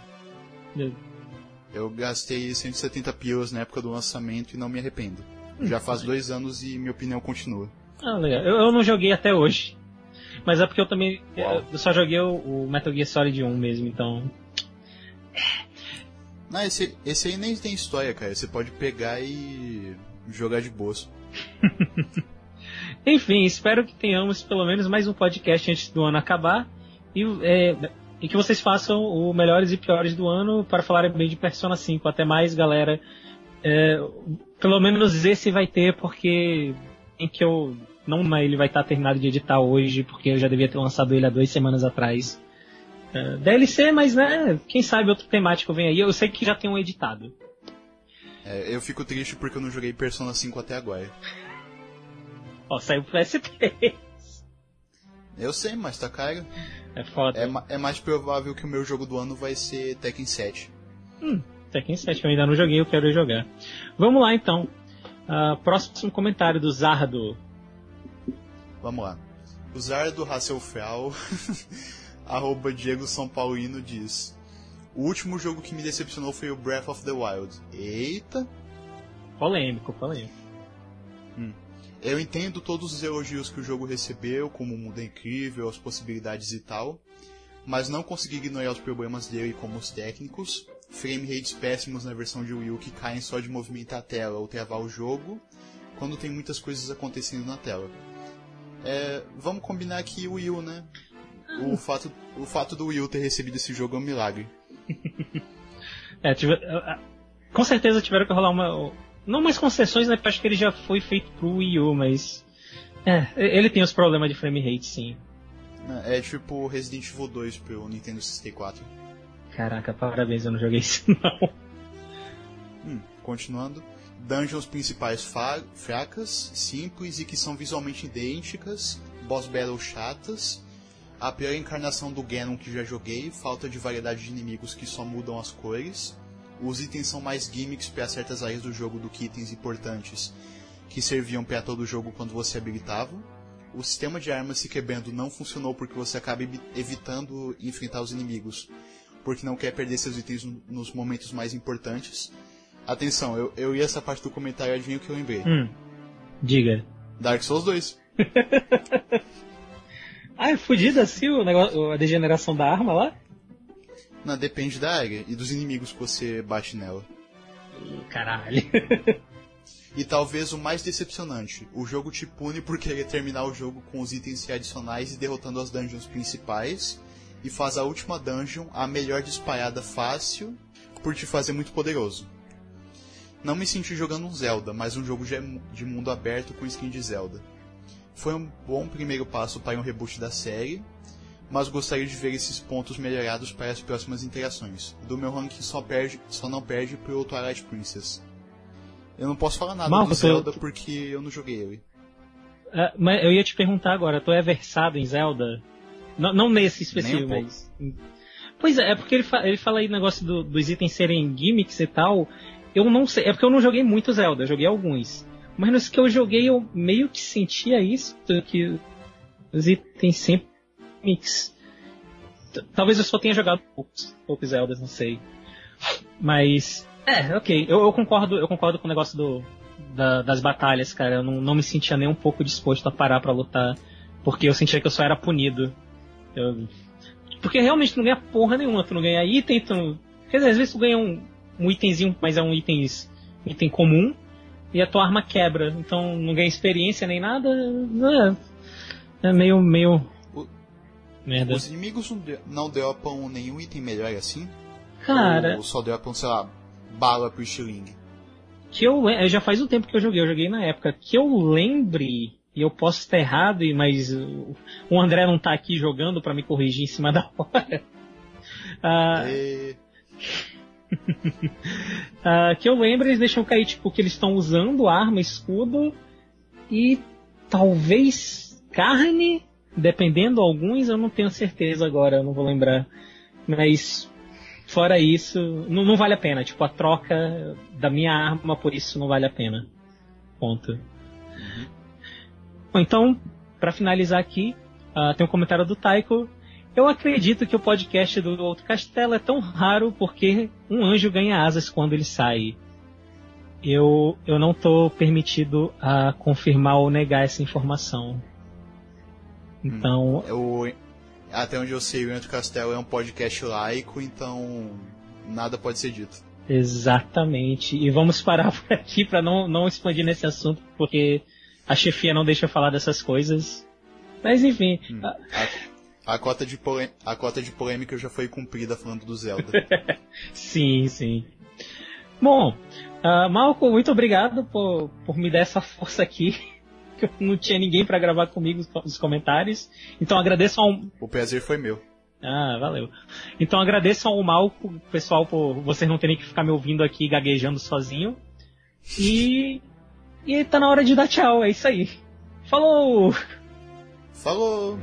[SPEAKER 4] Eu gastei 170 pilas na época do lançamento e não me arrependo. Já faz dois anos e minha opinião continua.
[SPEAKER 3] Ah, legal. Eu, eu não joguei até hoje. Mas é porque eu também. Eu, eu só joguei o, Metal Gear Solid 1 mesmo, então.
[SPEAKER 4] Não, esse, esse aí nem tem história, cara. Você pode pegar e jogar de bolso. [LAUGHS]
[SPEAKER 3] Enfim, espero que tenhamos pelo menos mais um podcast antes do ano acabar. E, é, e que vocês façam o melhores e piores do ano para falar bem de Persona 5. Até mais, galera. É, pelo menos esse vai ter, porque em que eu. Não, ele vai estar terminado de editar hoje, porque eu já devia ter lançado ele há duas semanas atrás. É, DLC, mas né, quem sabe outro temático vem aí. Eu sei que já tem um editado.
[SPEAKER 4] É, eu fico triste porque eu não joguei Persona 5 até agora.
[SPEAKER 3] Ó, saiu pro PS3.
[SPEAKER 4] Eu sei, mas tá caro.
[SPEAKER 3] É foda.
[SPEAKER 4] É, é, mais provável que o meu jogo do ano vai ser Tekken 7.
[SPEAKER 3] Hum, Tekken 7 eu ainda não joguei, eu quero jogar. Vamos lá então. Uh, próximo comentário do Zardo.
[SPEAKER 4] Vamos lá. O Zardo Hasselfrau, [LAUGHS] arroba Diego São Paulino, diz: O último jogo que me decepcionou foi o Breath of the Wild. Eita!
[SPEAKER 3] Polêmico, polêmico.
[SPEAKER 4] Hum. Eu entendo todos os elogios que o jogo recebeu, como o mundo é incrível, as possibilidades e tal, mas não consegui ignorar os problemas dele como os técnicos, frame rates péssimos na versão de Wii U que caem só de movimentar a tela ou travar o jogo, quando tem muitas coisas acontecendo na tela. É, vamos combinar aqui o Wii U, né? O fato, o fato do Wii U ter recebido esse jogo é um milagre. [LAUGHS]
[SPEAKER 3] é, tive, com certeza tiveram que rolar uma. Não mais concessões, né? Porque acho que ele já foi feito pro Wii U, mas. É, ele tem os problemas de frame rate, sim.
[SPEAKER 4] É, é tipo Resident Evil 2 pro Nintendo 64.
[SPEAKER 3] Caraca, parabéns, eu não joguei isso [LAUGHS] não.
[SPEAKER 4] Hum, continuando. Dungeons principais fracas, simples e que são visualmente idênticas, boss battles chatas, a pior encarnação do Ganon que já joguei, falta de variedade de inimigos que só mudam as cores, os itens são mais gimmicks para certas áreas do jogo do que itens importantes que serviam para todo o jogo quando você habilitava. O sistema de armas se quebrando não funcionou porque você acaba evitando enfrentar os inimigos, porque não quer perder seus itens nos momentos mais importantes. Atenção, eu, eu ia essa parte do comentário e adivinha o que eu lembrei.
[SPEAKER 3] Hum, diga.
[SPEAKER 4] Dark Souls 2. [LAUGHS]
[SPEAKER 3] ah, é fodido assim o negócio, a degeneração da arma lá?
[SPEAKER 4] Não, depende da área e dos inimigos que você bate nela.
[SPEAKER 3] Caralho. [LAUGHS]
[SPEAKER 4] e talvez o mais decepcionante, o jogo te pune por querer terminar o jogo com os itens adicionais e derrotando as dungeons principais, e faz a última dungeon a melhor disparada fácil por te fazer muito poderoso. Não me senti jogando um Zelda, mas um jogo de mundo aberto com skin de Zelda. Foi um bom primeiro passo para um reboot da série, mas gostaria de ver esses pontos melhorados para as próximas interações. Do meu ranking só, perde, só não perde pro Twilight Princess. Eu não posso falar nada Marco, do Zelda porque eu não joguei ele.
[SPEAKER 3] Uh, mas eu ia te perguntar agora, tu é versado em Zelda? Não, não nesse específico, um mas. Pois é, é porque ele, fa ele fala aí negócio do, dos itens serem gimmicks e tal. Eu não sei, é porque eu não joguei muito Zelda, eu joguei alguns. Mas nos que eu joguei eu meio que sentia isso, que os itens sempre mix. Talvez eu só tenha jogado poucos, poucos Zeldas, não sei. Mas, é, ok. Eu, eu concordo, eu concordo com o negócio do, da, das batalhas, cara. Eu não, não me sentia nem um pouco disposto a parar para lutar. Porque eu sentia que eu só era punido. Eu, porque realmente tu não ganha porra nenhuma. Tu não ganha item, tu não, Quer dizer, às vezes tu ganha um, um itemzinho, mas é um item, um item comum. E a tua arma quebra. Então não ganha experiência nem nada. É, é meio, meio
[SPEAKER 4] Merda. Os inimigos não dropam nenhum item melhor assim?
[SPEAKER 3] Cara.
[SPEAKER 4] Ou só dropam, sei lá, bala pro Stiling?
[SPEAKER 3] Que eu, já faz um tempo que eu joguei, eu joguei na época. Que eu lembre, e eu posso estar errado, mas o André não tá aqui jogando para me corrigir em cima da hora. [LAUGHS] Ah, e... [LAUGHS] ah, que eu lembro, eles deixam cair, tipo, que eles estão usando arma, escudo e talvez carne Dependendo alguns, eu não tenho certeza agora, eu não vou lembrar. Mas fora isso, não, não, vale a pena. Tipo, a troca da minha arma por isso não vale a pena. Ponto. Uhum. Bom, então, para finalizar aqui, uh, tem um comentário do Taiko. Eu acredito que o podcast do Outro Castelo é tão raro porque um anjo ganha asas quando ele sai. Eu, eu não estou permitido a confirmar ou negar essa informação. Então.
[SPEAKER 4] Eu, até onde eu sei, o Ento Castelo é um podcast laico, então nada pode ser dito.
[SPEAKER 3] Exatamente. E vamos parar [LAUGHS] por aqui para não, não expandir nesse assunto, porque a chefia não deixa falar dessas coisas. Mas enfim. Hum.
[SPEAKER 4] A, a, cota de a cota de polêmica já foi cumprida falando do Zelda. [LAUGHS]
[SPEAKER 3] sim, sim. Bom, uh, Malco, muito obrigado por, por me dar essa força aqui [LAUGHS] que eu não tinha ninguém para gravar comigo os comentários. Então agradeço ao.
[SPEAKER 4] O prazer foi meu.
[SPEAKER 3] Ah, valeu. Então agradeço ao Malco, pessoal, por vocês não terem que ficar me ouvindo aqui gaguejando sozinho. E. E tá na hora de dar tchau, é isso aí. Falou!
[SPEAKER 4] Falou!